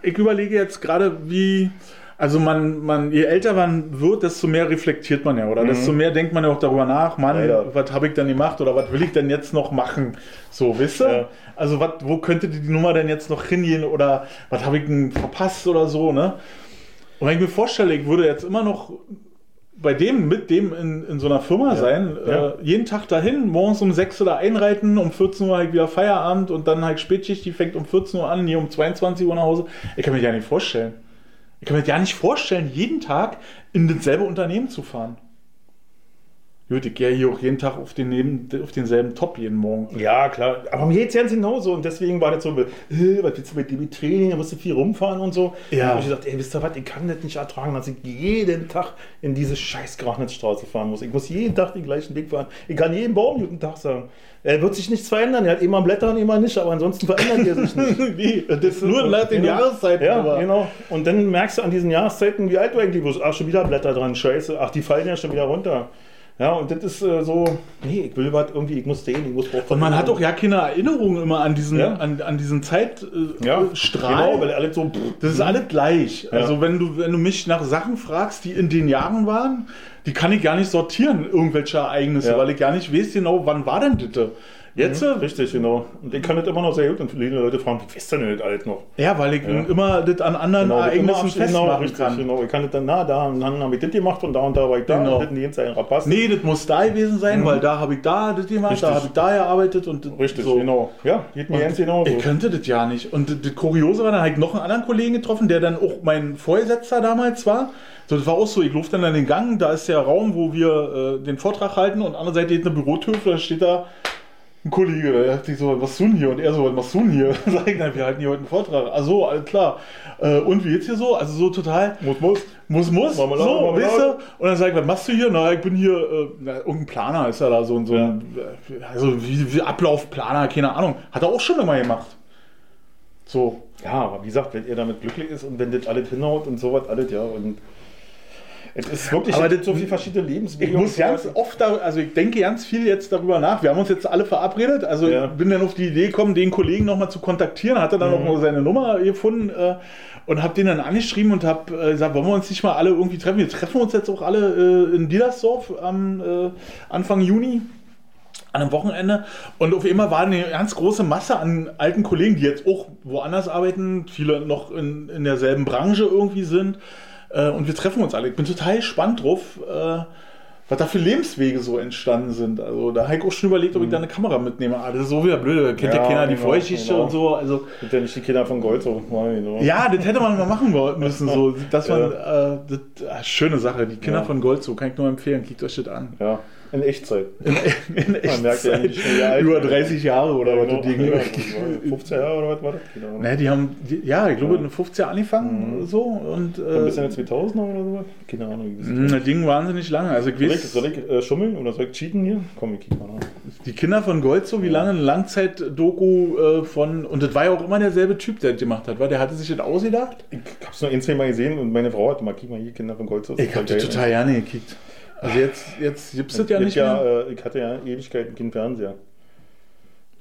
Ich überlege jetzt gerade, wie. Also man, man, je älter man wird, desto mehr reflektiert man ja, oder desto mehr denkt man ja auch darüber nach, Mann, Mhm. Leider. was habe ich denn gemacht oder was will ich denn jetzt noch machen? So, wisst ihr? Ja. Also wat, wo könnte die Nummer denn jetzt noch hingehen oder was habe ich denn verpasst oder so, ne? Und wenn ich mir vorstelle, ich würde jetzt immer noch bei dem, mit dem in, in so einer Firma sein, Ja. Äh, jeden Tag dahin, morgens um 6 Uhr da einreiten, um 14 Uhr halt wieder Feierabend und dann halt Spätschicht, die fängt um 14 Uhr an, hier um 22 Uhr nach Hause. Ich kann mir das ja nicht vorstellen. Ich kann mir ja nicht vorstellen, jeden Tag in dasselbe Unternehmen zu fahren. Gut, ich gehe hier auch jeden Tag auf, den neben, auf denselben Top jeden Morgen. Ja, klar. Aber mir geht es ganz genauso. Und deswegen war das so, äh, was willst du mit dem Training? Da musst du viel rumfahren und so. Ja. Und ich gesagt, ey, wisst ihr was, ich kann das nicht ertragen, dass ich jeden Tag in diese scheiß Grachnitzstraße fahren muss. Ich muss jeden Tag den gleichen Weg fahren. Ich kann jeden Baum guten Tag sagen. Er wird sich nichts verändern. Er hat immer Blätter und immer nicht, aber ansonsten verändert er sich nicht. nee, das ist nur nach den Genau. Jahreszeiten. Ja, aber- genau. Und dann merkst du an diesen Jahreszeiten, wie alt du eigentlich bist. Ach, schon wieder Blätter dran, scheiße. Ach, die fallen ja schon wieder runter. Ja, und das ist äh, so, nee, ich will was irgendwie, ich muss sehen, ich muss Und man hat auch ja keine Erinnerung immer an diesen, Ja. an, an diesen Zeitstrahl. ja, äh, Strahl. genau, weil alles so, Das ist alles gleich. Ja. Also wenn du, wenn du mich nach Sachen fragst, die in den Jahren waren, die kann ich gar nicht sortieren, irgendwelche Ereignisse, Ja. weil ich gar nicht weiß genau, wann war denn das? Jetzt? äh, Richtig, genau. Und ich kann das immer noch sehr gut und viele Leute fragen, wie wisst ihr denn das alles noch? Ja, weil ich Ja. immer das an anderen Genau, Ereignissen abschließen, festmachen genau, richtig, kann. genau. Ich kann das dann, na, da dann habe ich das gemacht und da und da war ich da Genau. und das Zeit rapaz. Nee, das muss da gewesen sein, weil da habe ich da das gemacht, Richtig. da habe ich da gearbeitet und Richtig, so. genau. Ja, geht mir Und ganz genau so. Ich könnte das ja nicht. Und das- Kuriose war, dann habe ich noch einen anderen Kollegen getroffen, der dann auch mein Vorgesetzter damals war. So, das war auch so, ich laufe dann in den Gang, da ist der Raum, wo wir äh, den Vortrag halten und an der anderen Seite steht eine Bürotür, da steht da ein Kollege, da dachte ich so, was machst du denn hier? Und er so, was machst du denn hier? Sag ich, na, wir halten hier heute einen Vortrag. Ach so, alles klar. Äh, und wie geht's hier so? Also so total, Muss, muss. muss, muss, Marmelade, so, Marmelade. weißt du? Und dann sag ich, was machst du hier? Na, ich bin hier, äh, na, irgendein Planer ist er da, so, so ein, äh, also wie, wie Ablaufplaner, keine Ahnung. Hat er auch schon immer gemacht. So. Ja, aber wie gesagt, wenn er damit glücklich ist und wenn das alles hinhaut und sowas alles, ja. Und es ist wirklich Aber es gibt so viele verschiedene Lebenswege. Ich muss ganz oft, da, also ich denke ganz viel jetzt darüber nach. Wir haben uns jetzt alle verabredet. Also Ja. ich bin dann auf die Idee gekommen, den Kollegen nochmal zu kontaktieren. Hatte dann Mhm. noch mal seine Nummer gefunden äh, und habe den dann angeschrieben und habe äh, gesagt, wollen wir uns nicht mal alle irgendwie treffen? Wir treffen uns jetzt auch alle äh, in Dielersdorf am äh, Anfang Juni. An einem Wochenende und auf einmal war eine ganz große Masse an alten Kollegen, die jetzt auch woanders arbeiten, viele noch in, in derselben Branche irgendwie sind. Äh, und wir treffen uns alle. Ich bin total gespannt drauf, äh, was da für Lebenswege so entstanden sind. Also da habe ich auch schon überlegt, ob ich da eine Kamera mitnehme. Ah, das ist so wieder blöd, da kennt ja, Ja, keiner die genau, Vorgeschichte genau. und so. Also Sind ja nicht die Kinder von Gold so. Genau. ja, das hätte man mal machen wollen müssen. So, dass man, Ja. äh, das, ah, schöne Sache, die Kinder Ja. von Gold, so kann ich nur empfehlen, klickt euch das an. Ja, in Echtzeit. In, in Man merkt ja Echtzeit. nicht, wie alt Über man ist. 30 Jahre oder was Genau, ja, was war das? 15 Jahre oder was war das? Genau. Ne, die haben, die, ja, ich glaube, in den 50er angefangen so und Ein bisschen äh, in 2000 oder sowas? Keine Ahnung. Wie das Ding wahnsinnig lange. Also ich soll ich, soll ich äh, schummeln oder soll ich cheaten hier? Komm, ich kick mal nach. die Kinder von Gold, so wie lange eine Langzeit-Doku äh, von, und das war ja auch immer derselbe Typ, der das gemacht hat, weil der hatte sich das ausgedacht. Ich hab's nur ein, zwei Mal gesehen und meine Frau hat mal, kick mal hier, Kinder von Gold. so, Ich hab das geil. total gerne gekickt. Also jetzt, jetzt gibt's das ja Ich nicht ja, mehr. äh, ich hatte ja Ewigkeiten keinen Fernseher.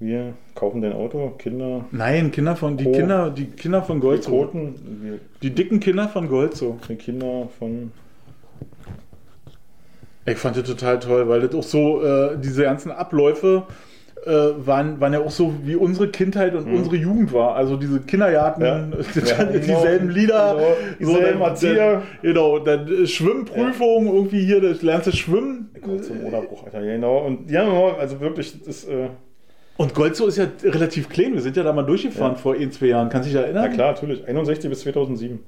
Wir kaufen dein Auto, Kinder, Nein, Kinder von, die. Kinder, die Kinder von die Gold. Quoten, wir, Die dicken Kinder von Gold, so. die Kinder von. Ich fand das total toll, weil das auch so, äh, diese ganzen Abläufe waren, waren ja auch so, wie unsere Kindheit und unsere Jugend war. Also diese Kindergarten, Mhm. Ja. Ja, genau. dieselben Lieder, Genau. Dieselben dann- Erzieher. Genau, dann äh, Schwimmprüfung, irgendwie hier, das lernst du schwimmen. Zum Oderbruch, Alter, ja, genau. Und ja, genau, also wirklich, das ist. Äh, Und Golzow ist ja relativ klein. Wir sind ja da mal durchgefahren Ja. vor ein, zwei Jahren. Kannst du dich erinnern? Ja klar, natürlich. 61 bis 2007.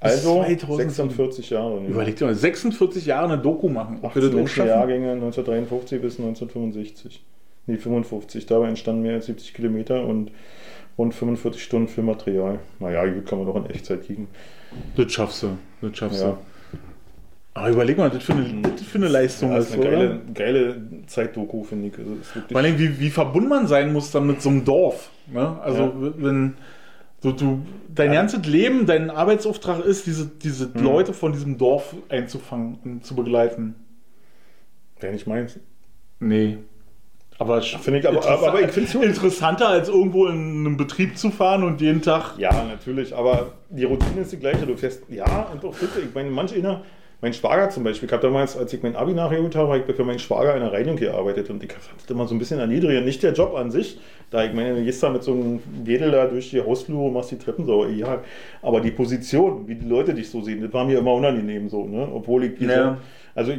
Also 2007. 46 Jahre. ne? Überleg dir mal, 46 Jahre eine Doku machen. Ob wir 18 das auch Menschen schaffen? Jahrgänge 1953 bis 1965. Nee, 55. Dabei entstanden mehr als 70 Kilometer und rund 45 Stunden Filmmaterial. Naja, gut, kann man doch in Echtzeit kicken. Das schaffst du. Das schaffst Ja. du. Aber überleg mal, das für eine, das für eine Leistung Ja, das ist, ist eine oder? geile, geile Zeitdoku, finde ich. Also, ist Vor allem, wie, wie verbunden man sein muss dann mit so einem Dorf. Ne? Also, Ja. wenn so, du, dein Ja. ganzes Leben, dein Arbeitsauftrag ist, diese, diese Mhm. Leute von diesem Dorf einzufangen und zu begleiten. Wäre nicht meins. Nee. Aber, Finde ich, aber, aber, ich finde es interessanter, als irgendwo in einem Betrieb zu fahren und jeden Tag. Ja, natürlich, aber die Routine ist die gleiche. Du fährst, ja, und auch bitte, ich meine, manch einer, mein Schwager zum Beispiel, ich habe damals, als ich mein Abi nachgeholt habe, habe ich für meinen Schwager in der Reinigung gearbeitet und ich fand das immer so ein bisschen erniedrigend. Nicht der Job an sich, da ich meine, du gehst da mit so einem Wedel da durch die Hausflure und machst die Treppen sauber, ja, aber die Position, wie die Leute dich so sehen, das war mir immer unangenehm so, ne, obwohl ich diese, Ja. also ich,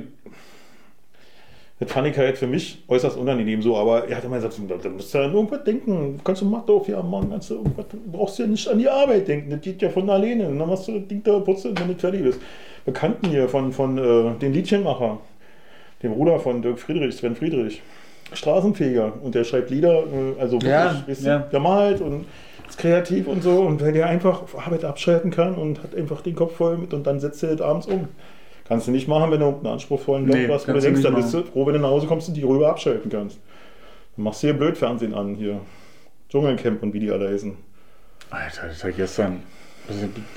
das fand ich halt für mich äußerst unangenehm so, aber er hat immer gesagt, da, musst du ja an irgendwas denken. Kannst du Macht auf, ja Mann, kannst du irgendwas, brauchst ja nicht an die Arbeit denken, das geht ja von alleine. Und dann machst du das Ding da, putzt wenn du fertig bist. Bekannten hier von, von äh, den Liedchenmacher, dem Bruder von Dirk Friedrich, Sven Friedrich, Straßenfeger und der schreibt Lieder, äh, also wirklich, Ja, du, ja. der malt und ist kreativ und so und weil der einfach Arbeit abschalten kann und hat einfach den Kopf voll mit und dann setzt er das abends um. Kannst du nicht machen, wenn du einen anspruchsvollen Job Nee, hast, wo du denkst, nicht da bist du froh, wenn du nach Hause kommst und die rüber abschalten kannst. Dann machst du hier Blödfernsehen an, hier. Dschungelcamp und wie die alle heißen. Alter, das war gestern.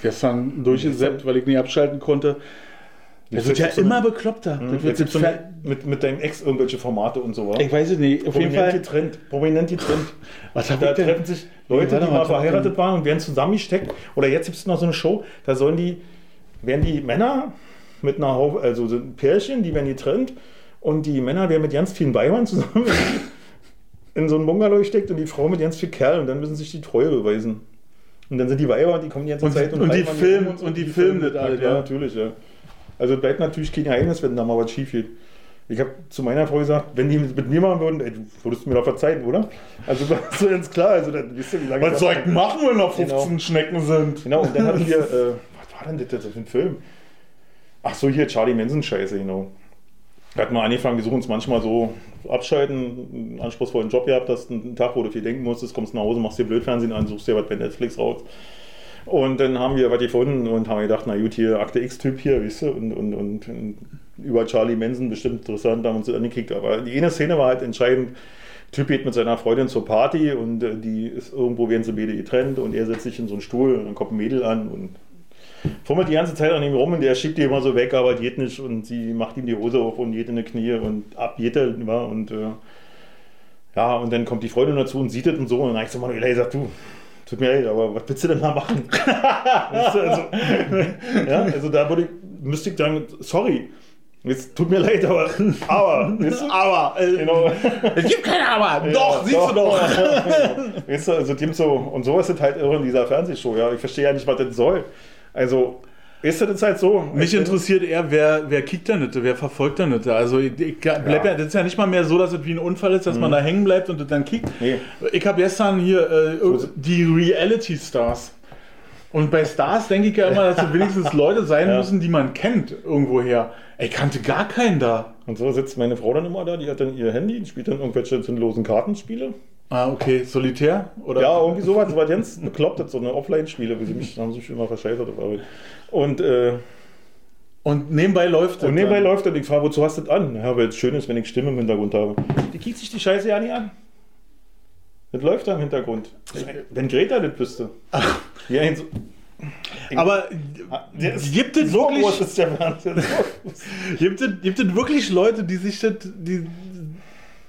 Gestern durchgesäppt, weil ich nicht abschalten konnte. Das Jetzt wird ja so immer eine- bekloppter. Mhm. Das wird so eine, mit, mit deinem Ex irgendwelche Formate und so, wa? ich weiß es nicht. Auf jeden Prominent Fall. getrennt. Prominent getrennt. Was Da treffen sich Leute, die mal, verheiratet waren und werden zusammengesteckt. Oder jetzt gibt es noch so eine Show, da sollen die, werden die Männer mit einer Haufe, also so ein Pärchen, die werden getrennt und die Männer werden mit ganz vielen Weibern zusammen in so ein Bungalow gesteckt und die Frau mit ganz vielen Kerlen und dann müssen sich die Treue beweisen. Und dann sind die Weiber, die kommen die ganze Und- Zeit und die reiten an filmen- so, und die filmen das alles, ja. ja. natürlich, ja. Also bleibt natürlich kein Geheimnis, wenn da mal was schief geht. Ich habe zu meiner Frau gesagt, wenn die mit mir machen würden, ey, du würdest mir doch verzeihen, oder? Also das ist ganz klar. Also dann wisst ihr, wie lange Was das- soll ich machen, wenn noch 15 Genau. Schnecken sind? Genau, und dann hatten wir, äh, was war denn das für ein Film? Ach so, hier Charlie Manson Scheiße, genau. Da hat man angefangen, wir suchen uns manchmal so abschalten, einen anspruchsvollen Job gehabt, hast einen Tag, wo du viel denken musstest, kommst nach Hause, machst dir Blödfernsehen an, suchst dir was bei Netflix raus. Und dann haben wir was gefunden und haben gedacht, na gut, hier Akte X-Typ hier, weißt du, und, und, und, und über Charlie Manson bestimmt interessant, haben uns angekickt. Aber die eine Szene war halt entscheidend. Typ geht mit seiner Freundin zur Party und äh, die ist irgendwo, werden sie beide getrennt und er setzt sich in so einen Stuhl und dann kommt ein Mädel an und fummelt die ganze Zeit an ihm rum und der schiebt die immer so weg, aber geht nicht und sie macht ihm die Hose auf und geht in die Knie und ab geht er ja, und äh, ja, und dann kommt die Freundin dazu und sieht das und so und dann ich so, Manuela, ich sag, du, tut mir leid, aber was willst du denn da machen? Also, ja, also da würde ich, müsste ich sagen, sorry, jetzt tut mir leid, aber, aber, du, Aber, äh, genau. es gibt keine Aber. doch, siehst du doch. weißt du, also so, und so ist es halt irre in dieser Fernsehshow, ja, ich verstehe ja nicht, was das soll. Also, ist das jetzt halt so? Mich interessiert eher, wer, wer kickt da nicht, wer verfolgt da nicht. Also ich, ich bleib ja. das ist ja nicht mal mehr so, dass es wie ein Unfall ist, dass man da hängen bleibt und das dann kickt. Nee. Ich habe gestern hier äh, So- die Reality Stars. Und bei Stars denke ich ja immer, dass es wenigstens Leute sein Ja. müssen, die man kennt irgendwoher. Ich kannte gar keinen da. Und so sitzt meine Frau dann immer da, die hat dann ihr Handy und spielt dann irgendwelche sinnlosen Kartenspiele. Ah, okay. Solitär? Oder? Ja, irgendwie sowas, so was ganz beklopptes, so eine Offline-Spiele, wie sie mich, haben sich immer verscheißert auf Arbeit. Und, äh, Und nebenbei läuft und das nebenbei dann. läuft dann, ich frage, wozu hast du das an? Ja, weil es schön ist, wenn ich Stimme im Hintergrund habe. Die kickt sich die Scheiße ja nicht an. Das läuft da im Hintergrund. Wenn Greta das wüsste. Ja, so, Aber der ist- gibt es so wirklich, gibt es, gibt es wirklich Leute, die sich das, die,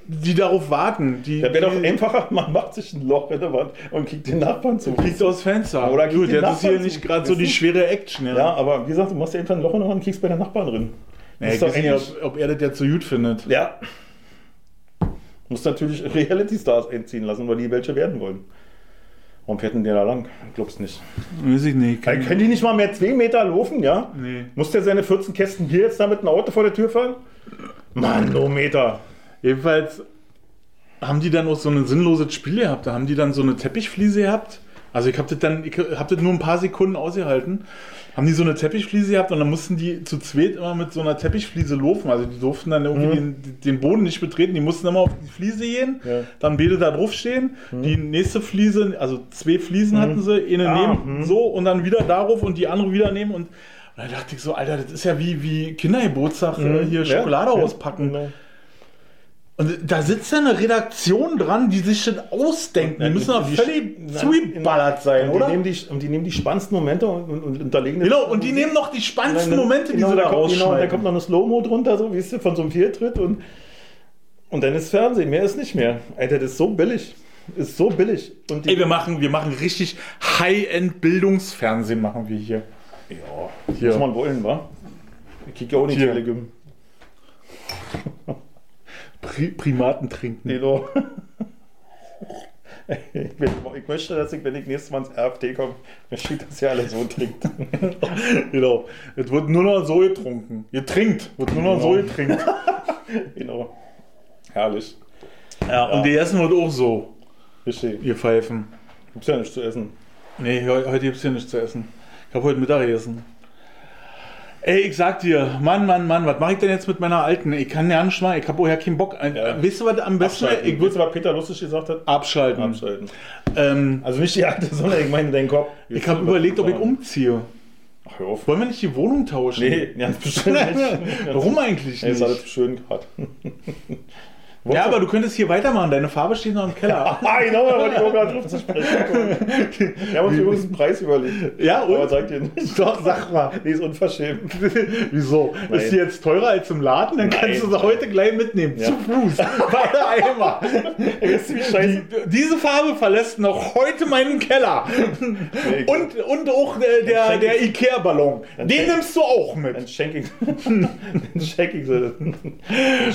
die darauf warten? Die, Da wäre doch einfacher, man macht sich ein Loch in der Wand und kickt den Nachbarn zu. Kriegt aus Fenster. Oder kriegt Gut, jetzt ist hier Nachbarn nicht zu. gerade so die du? schwere Action. Ja, Ja, aber wie gesagt, du machst dir einfach ein Loch in der Wand und kickst bei der Nachbarn drin. Ja, Das ich weiß nicht, ob, ob er das jetzt so gut findet. Ja. Muss natürlich Reality-Stars einziehen lassen, weil die welche werden wollen. Warum fährt denn der da lang? Ich glaub's nicht. Weiß ich nicht. Weil können die nicht mal mehr zwei Meter laufen, ja? Nee. Muss der seine 14 Kästen Bier jetzt da mit einem Auto vor der Tür fahren? Mann, no Meter. Jedenfalls haben die dann auch so ein sinnloses Spiel gehabt. Da haben die dann so eine Teppichfliese gehabt. Also ich habe das dann, ich habe das nur ein paar Sekunden ausgehalten. Haben die so eine Teppichfliese gehabt und dann mussten die zu zweit immer mit so einer Teppichfliese laufen. Also die durften dann irgendwie den, den Boden nicht betreten. Die mussten immer auf die Fliese gehen, Ja. dann beide da drauf stehen. Die nächste Fliese, also zwei Fliesen hatten sie, eine Ah, nehmen, so und dann wieder darauf und die andere wieder nehmen. Und, und dann dachte ich so, Alter, das ist ja wie, wie Kindergeburtstag äh, hier Ja, Schokolade ja, auspacken. genau. Und da sitzt ja eine Redaktion dran, die sich das ausdenken. Die müssen doch Die- völlig die- zugeballert sein, Und die, oder? nehmen die, und die nehmen die spannendsten Momente und, und, und unterlegen Genau, und die nehmen noch die spannendsten dann- Momente, die genau, sie da kommt, genau, und da rausschneiden. kommt noch eine Slow-Mo drunter, so wie es von so einem Fehltritt und, und dann ist Fernsehen, mehr ist nicht mehr. Alter, das ist so billig. Ist so billig. Und die, Ey, wir machen, wir machen richtig High-End-Bildungsfernsehen machen wir hier. ja, Hier. muss man wollen, wa? Ich krieg ja auch nicht Hier. Telegram. Pri Primaten trinken. Doch. Ich, will, ich möchte, dass ich, wenn ich nächstes Mal ins RFD komme, möchte ich, dass ihr alle so trinkt. genau. Es wird nur noch so getrunken. Ihr trinkt, wird nur noch so Genau. getrinkt. genau. Herrlich. Ja, und die Essen wird auch so, Richtig. ihr Pfeifen. Gibt's ja nichts zu essen. Nee, heu- heute gibt es hier nichts zu essen. Ich habe heute Mittag gegessen. Ey, ich sag dir, Mann, Mann, Mann, was mache ich denn jetzt mit meiner Alten? Ich kann ja nicht mal, ich habe woher keinen Bock. Ein- Ja. Weißt du, was am besten Abschalten. Ich würde was Peter lustig gesagt hat. abschalten. Abschalten. Ähm, Also nicht die alte, sondern ich meine deinen Kopf. ich habe überlegt, ob ich umziehe. Ach, hör auf. Wollen wir nicht die Wohnung tauschen? Nee, ganz bestimmt nicht. Warum eigentlich Nee, ist alles nicht? schön gerade. Ja, aber du könntest hier weitermachen. Deine Farbe steht noch im Keller. Ah, genau, da wollte ich auch gerade drauf zu sprechen. Wir haben uns übrigens einen Preis überlegt. Ja, und? Aber sagt ihr nicht. Doch, sag mal. Die ist unverschämt. Wieso? Nein. Ist die jetzt teurer als im Laden? Dann kannst du sie heute gleich mitnehmen. Ja. Zu Fuß. Eimer. Ihr, wie scheiße? Die, diese Farbe verlässt noch heute meinen Keller. Nee, Und, und auch äh, der, schenk der Ikea-Ballon. Den schenk- nimmst du auch mit. Dann schenke ich, dann schenke ich sie.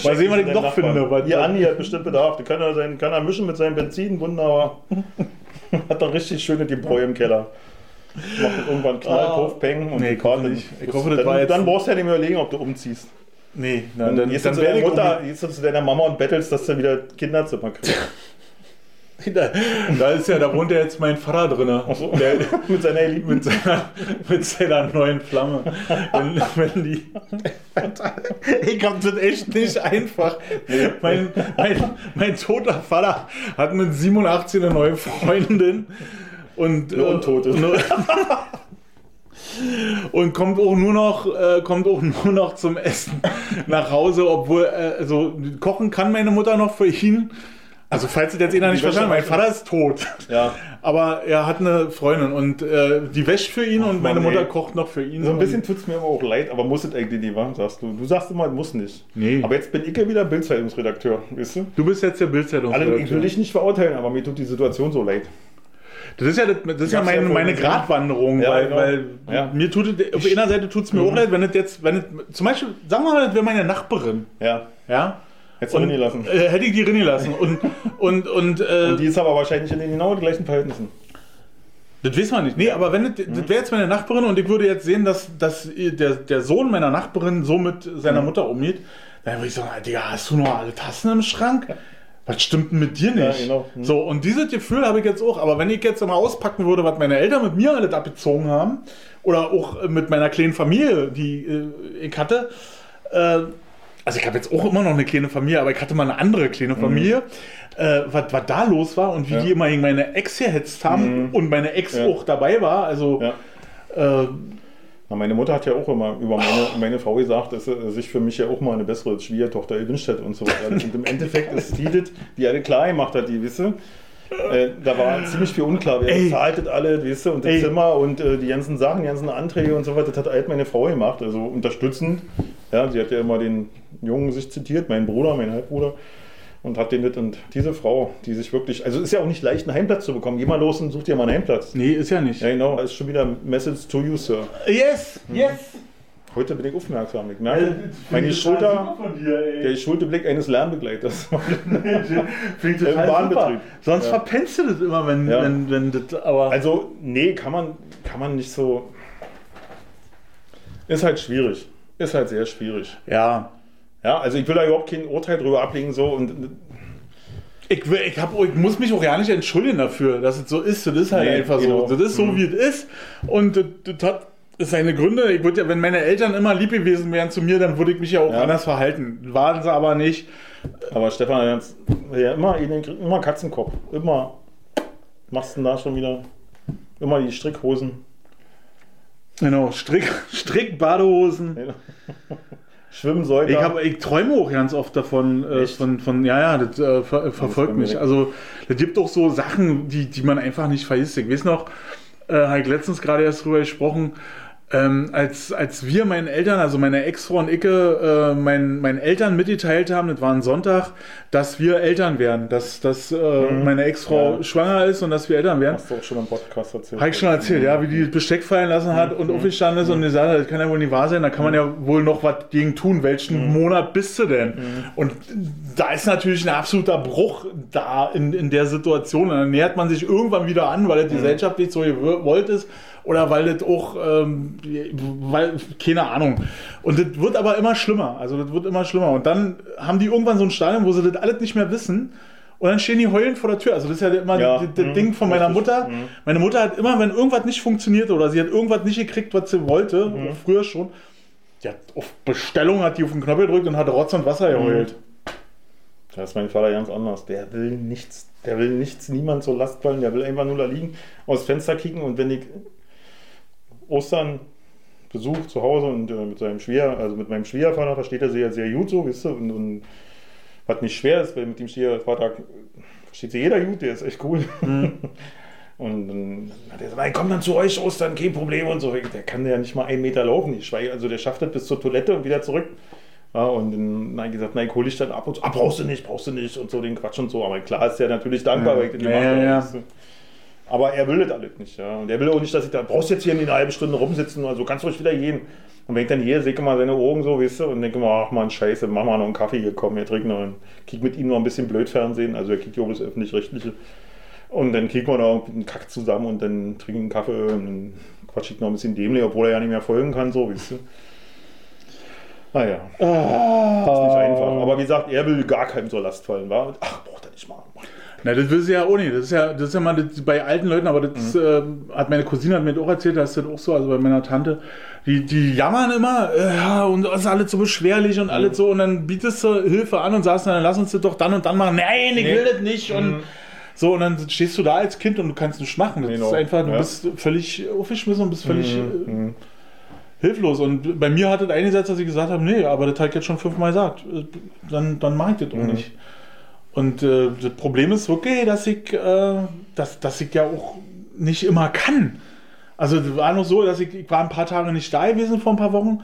Mal sehen, was ich noch Nachbarn. finde. Was, Ihr Andi hat bestimmt Bedarf. Der kann er, sein, kann er mischen mit seinem Benzin, wunderbar. Hat doch richtig schöne Gebräu im Keller. Macht dann irgendwann Knall, Ah. Puff, Peng und Nee, die ich hoffe Karte. nicht. Ich hoffe, das dann, war jetzt- dann brauchst du ja nicht mehr überlegen, ob du umziehst. nee, na, Dann, dann, gehst dann du zu werde deiner ich Mutter, gehst du zu deiner Mama und bettelst, dass du wieder Kinderzimmer kriegst. Da, ist ja, da wohnt ja jetzt mein Vater drin. so. Der, mit seiner mit, seiner, mit seiner neuen Flamme. Wenn, wenn die. Ich hab das echt nicht einfach. Mein, mein, mein toter Vater hat mit 87 eine neue Freundin. Und, Eine Untote. nur- und kommt auch nur noch äh, kommt auch nur noch zum Essen nach Hause, obwohl äh, also kochen kann meine Mutter noch für ihn. Also falls ihr jetzt einer nicht Die Wäsche verstanden, mein. Vater ist tot. Ja. Aber er hat eine Freundin und äh, die wäscht für ihn und meine Mann, Mutter ey. kocht noch für ihn. So ein bisschen tut es mir aber auch leid, aber muss es eigentlich nicht, wa? sagst du. Du sagst immer, muss nicht. Nee. Aber jetzt bin ich ja wieder Bildzeitungsredakteur, weißt du? Du bist jetzt der Bildzeitung. Alle, ich will dich nicht verurteilen, aber mir tut die Situation so leid. Das ist ja, das, das ist ja meine, meine. Gratwanderung, Ja, weil, genau. weil Ja. mir tut es, auf einer Seite tut es mir auch leid, wenn es jetzt, wenn es, zum Beispiel, sagen wir mal, das wäre meine Nachbarin, Ja. ja, Hättest du und, drin gelassen. äh, hätte ich die drin gelassen und, und, und, äh, Und die ist aber wahrscheinlich in den genau gleichen Verhältnissen. Das wissen wir nicht. Nee, aber wenn das, das wäre jetzt meine Nachbarin und ich würde jetzt sehen, dass, dass der, der Sohn meiner Nachbarin so mit seiner Mhm. Mutter umgeht, dann würde ich sagen, Digga, hast du noch alle Tassen im Schrank? Was stimmt denn mit dir nicht? Ja, genau. Mhm. So, und dieses Gefühl habe ich jetzt auch. Aber wenn ich jetzt mal auspacken würde, was meine Eltern mit mir alles abgezogen haben, oder auch mit meiner kleinen Familie, die äh, ich hatte, äh, also ich habe jetzt auch immer noch eine kleine Familie, aber ich hatte mal eine andere kleine Familie, äh, was, was da los war und wie Mhm. Ja. die immer gegen meine Ex gehetzt haben und meine Ex Ja. auch dabei war. Also Ja. äh, Na, meine Mutter hat ja auch immer über meine, meine Frau gesagt, dass sie sich für mich ja auch mal eine bessere Schwiegertochter gewünscht hätte und so weiter. Und im Endeffekt ist die, das, die alle klar gemacht hat, die wisse. Äh, da war ziemlich viel unklar. Wer bezahlt das alle, weißt du, und das Ey. Zimmer und äh, die ganzen Sachen, die ganzen Anträge und so weiter, das hat halt meine Frau gemacht, also unterstützend. Ja, sie hat ja immer den Jungen sich zitiert, meinen Bruder, meinen Halbbruder. Und hat den das und diese Frau, die sich wirklich, also ist ja auch nicht leicht, einen Heimplatz zu bekommen. Geh mal los und such dir mal einen Heimplatz. nee, ist ja nicht. Ja, genau, ist schon wieder Message to you, Sir. Yes, yes. Heute bin ich aufmerksam. Ich merke, meine Schulter, dir, der Schulterblick eines Lernbegleiters. Finde ich Im total Bahnbetrieb. Sonst Ja. verpennst du das immer, wenn, Ja. wenn, wenn das, aber Also, nee, kann man, kann man nicht so. Ist halt schwierig. Ist halt sehr schwierig. ja. Ja, also ich will da überhaupt kein Urteil drüber ablegen, so und Ich, will- ich, hab, ich muss mich auch gar nicht entschuldigen dafür, dass es so ist. Das ist halt Nee, einfach genau. so. Das ist so, wie es ist. Und das, das hat seine Gründe. Ich würde ja, wenn meine Eltern immer lieb gewesen wären zu mir, dann würde ich mich ja auch Ja. anders verhalten. Waren sie aber nicht. Aber Stefan, ja, immer, immer Katzenkopf. Immer. Machst du da schon wieder? Immer die Strickhosen. Genau, Strick, Strick-Badehosen. Schwimmsäule. Ich, hab, ich träume auch ganz oft davon, äh, von, von, ja, ja, das äh, ver, verfolgt mich. Also, es gibt auch so Sachen, die, die man einfach nicht vergisst. Ich weiß noch, äh, habe ich letztens gerade erst drüber gesprochen, ähm, als, als wir meinen Eltern, also meine Ex-Frau und Icke, äh, meinen, meinen Eltern mitgeteilt haben, das war ein Sonntag, dass wir Eltern werden, dass, dass äh, meine Ex-Frau Ja. schwanger ist und dass wir Eltern werden. Hast du auch schon im Podcast erzählt. Habe ich schon erzählt, ja, wie die das Besteck fallen lassen hat und aufgestanden ist und gesagt hat, das kann ja wohl nicht wahr sein, da kann man ja wohl noch was gegen tun. Welchen Monat bist du denn? Und da ist natürlich ein absoluter Bruch da in, in der Situation. Und dann nähert man sich irgendwann wieder an, weil das gesellschaftlich so gewollt ist oder weil das auch, ähm, weil, keine Ahnung. Und das wird aber immer schlimmer. Also das wird immer schlimmer. Und dann haben die irgendwann so ein Stadion, wo sie das alles nicht mehr wissen. Und dann stehen die heulend vor der Tür. Also das ist ja immer Ja, das, das mhm, Ding von meiner Mutter. mhm. Meine Mutter hat immer, wenn irgendwas nicht funktioniert oder sie hat irgendwas nicht gekriegt, was sie wollte, Mhm. früher schon, die hat auf Bestellung hat die auf den Knopf gedrückt und hat Rotz und Wasser geheult. Da ist mein Vater ganz anders. Der will nichts. Der will nichts, niemand zur Last fallen. Der will einfach nur da liegen, aus Fenster kicken und wenn ich Ostern Besuch zu Hause und äh, mit seinem Schwier, also mit meinem Schwiegervater versteht er sich ja sehr gut so, wisst ihr, und, und was nicht schwer ist, weil mit dem Schwiegervater versteht sich jeder gut, der ist echt cool. Und dann hat er gesagt, "Nein, komm dann zu euch Ostern, kein Problem und so. Der kann ja nicht mal einen Meter laufen. Ich schweige, also der schafft das bis zur Toilette und wieder zurück. Ja, und dann habe ich gesagt, nein, hol ich dann ab und so. Ah, brauchst du nicht, brauchst du nicht und so den Quatsch und so. Aber klar ist er natürlich dankbar, Ja. weil ich Ja, gemacht ja, habe. ja. Aber er will das alles nicht. Ja. Und er will auch nicht, dass ich da, brauchst jetzt hier nicht eine halbe Stunde rumsitzen, also kannst du ruhig wieder gehen. Und wenn ich dann hier sehe, mal seine Augen so, weißt du, und denke mal, ach man, scheiße, mach mal noch einen Kaffee komm, wir trinken noch einen. Kick mit ihm noch ein bisschen blöd Fernsehen, also er kickt ja auch das Öffentlich-Rechtliche. Und dann kriegen wir noch einen Kack zusammen und dann trinken einen Kaffee und dann quatsch ich noch ein bisschen dämlich, obwohl er ja nicht mehr folgen kann, so, weißt du. Naja, Ah. ist nicht einfach. Aber wie gesagt, er will gar keinem zur Last fallen, war? Ach, braucht er nicht mal. Na, das sie ja nicht. Das ist ja, das ist ja mal das, bei alten Leuten, aber das ähm, hat meine Cousine hat mir das auch erzählt, das ist das auch so, also bei meiner Tante. Die, die jammern immer, äh, ja, und das ist alles so beschwerlich und alles so, und dann bietest du Hilfe an und sagst, dann lass uns das doch dann und dann machen. Nein, ich Nee. will das nicht. Und so, und dann stehst du da als Kind und du kannst nichts machen. Das Genau. ist einfach, du Ja. bist völlig aufgeschmissen und bist völlig äh, Mhm. hilflos. Und bei mir hat das eingesetzt, dass ich gesagt habe, nee, aber das ich jetzt schon fünfmal gesagt. Äh, Dann, dann mache ich das auch Mhm. nicht. Und äh, das Problem ist wirklich, dass ich, äh, dass, dass ich ja auch nicht immer kann. Also es war noch so, dass ich, ich war ein paar Tage nicht da gewesen vor ein paar Wochen,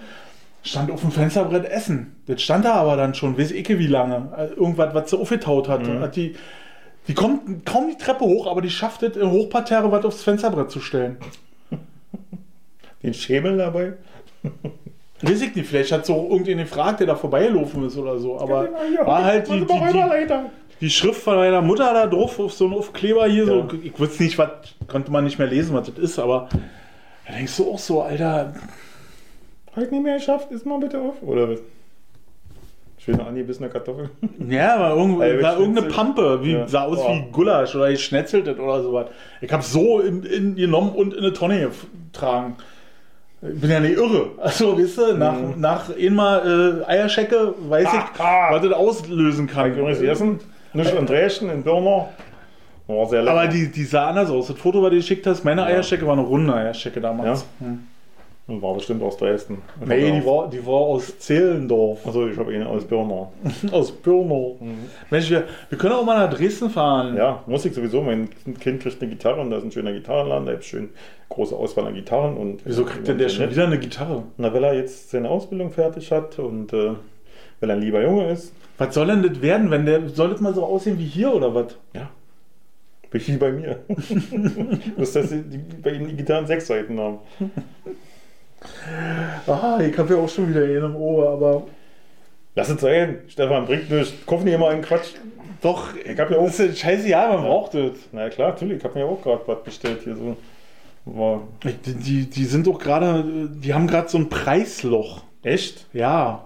stand auf dem Fensterbrett Essen. Das stand da aber dann schon, weiß ich wie lange. Äh, Irgendwas, was sie aufgetaut hat. Mhm. hat die, die kommt kaum die Treppe hoch, aber die schafft es, im Hochparterre was aufs Fensterbrett zu stellen. Den Schemel dabei? Weiß ich nicht, vielleicht hat so irgendjemand gefragt, der da vorbeigelaufen ist oder so. Aber Ja, war halt die, die, die, die Schrift von meiner Mutter da drauf, auf so einem Aufkleber hier. So. Ja. Ich wusste nicht, was, konnte man nicht mehr lesen, was das ist, aber da denkst du auch so, Alter, Halt nicht mehr geschafft, ist mal bitte auf. Oder was? Schöne angebissene Kartoffel. ja, war, irgend, war irgendeine. Pampe, wie, Ja. sah aus Boah. wie Gulasch oder geschnetzeltes oder sowas. Ich habe so in, in, genommen und in eine Tonne getragen. Ich bin ja nicht irre. Also, weißt du, nach, Mhm. nach einmal äh, Eierschecke weiß Ah, ich, ah. was das auslösen kann. Übrigens essen. Nicht in Dresden, in sehr lecker. Aber die, die sah anders aus. Das Foto, was du geschickt hast, meine Ja. Eierschecke war eine runde Eierschecke damals. Hm. War bestimmt aus Dresden. Nee, die war, die war aus Zehlendorf. Also ich habe ihn aus Birna. Aus Pirno. Mensch, wir, wir können auch mal nach Dresden fahren. Ja, Musik sowieso. Mein Kind kriegt eine Gitarre und da ist ein schöner Gitarrenladen. Da gibt es schön große Auswahl an Gitarren. Und Wieso kriegt denn der schon wieder eine Gitarre? Na, weil er jetzt seine Ausbildung fertig hat und äh, weil er ein lieber Junge ist. Was soll denn das werden, wenn der. Soll das mal so aussehen wie hier oder was? Ja. Wie bei mir. Muss dass die, bei ihm die Gitarren sechs Seiten haben. Ah, ich habe ja auch schon wieder einen im Ohr, aber. Lass es sein. Stefan, bringt nichts. Kauf nicht immer einen Quatsch. Doch, Ich hab ja auch- das ist scheiße, ja, man braucht das. Na klar, natürlich. Ich habe mir auch gerade was bestellt hier so. War Die, die, die sind doch gerade. Die haben gerade so ein Preisloch. echt? Ja.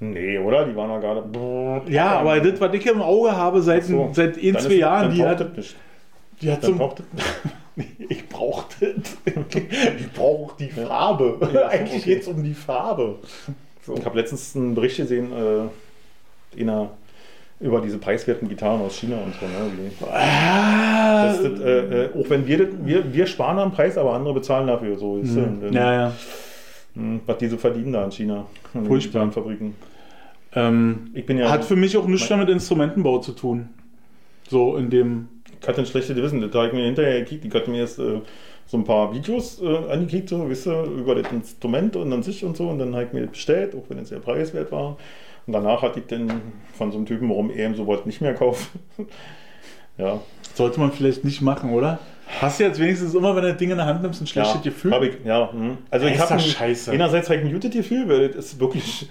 Nee, oder? Die waren ja gerade. Ja, aber das, was ich im Auge habe seit, so. seit ein, Dann zwei ist- Jahren, dann die hat, das nicht. die hat so. Ich brauche das. Ich brauche die Farbe. Ja, Eigentlich okay. geht es um die Farbe. So. Ich habe letztens einen Bericht gesehen, äh, einer über diese preiswerten Gitarren aus China und so. Ne? Ah, das, das, äh, äh, auch wenn wir, das, wir, wir sparen am Preis, aber andere bezahlen dafür. So ist Mhm. und, ja, ja. mh, Was die so verdienen da in China. in den Furchtbar. Gitarrenfabriken. Ähm, Ich bin ja. hat für mich auch nichts mehr mit Instrumentenbau zu tun. So in dem. Ich hatte ein schlechtes Gewissen. Da habe ich mir hinterher gekickt. Ich hatte mir jetzt äh, so ein paar Videos äh, angekickt, so, weißt du, über das Instrument und an sich und so. Und dann habe ich mir das bestellt, auch wenn es sehr preiswert war. Und danach hatte ich dann von so einem Typen, warum er ihm sowas nicht mehr kauft. ja. Sollte man vielleicht nicht machen, oder? Hast du jetzt wenigstens immer, wenn du das Ding in der Hand nimmst, ein schlechtes ja, Gefühl? Hab ich, ja. hm. Also ich habe scheiße. einerseits habe ich ein gutes Gefühl, weil das ist wirklich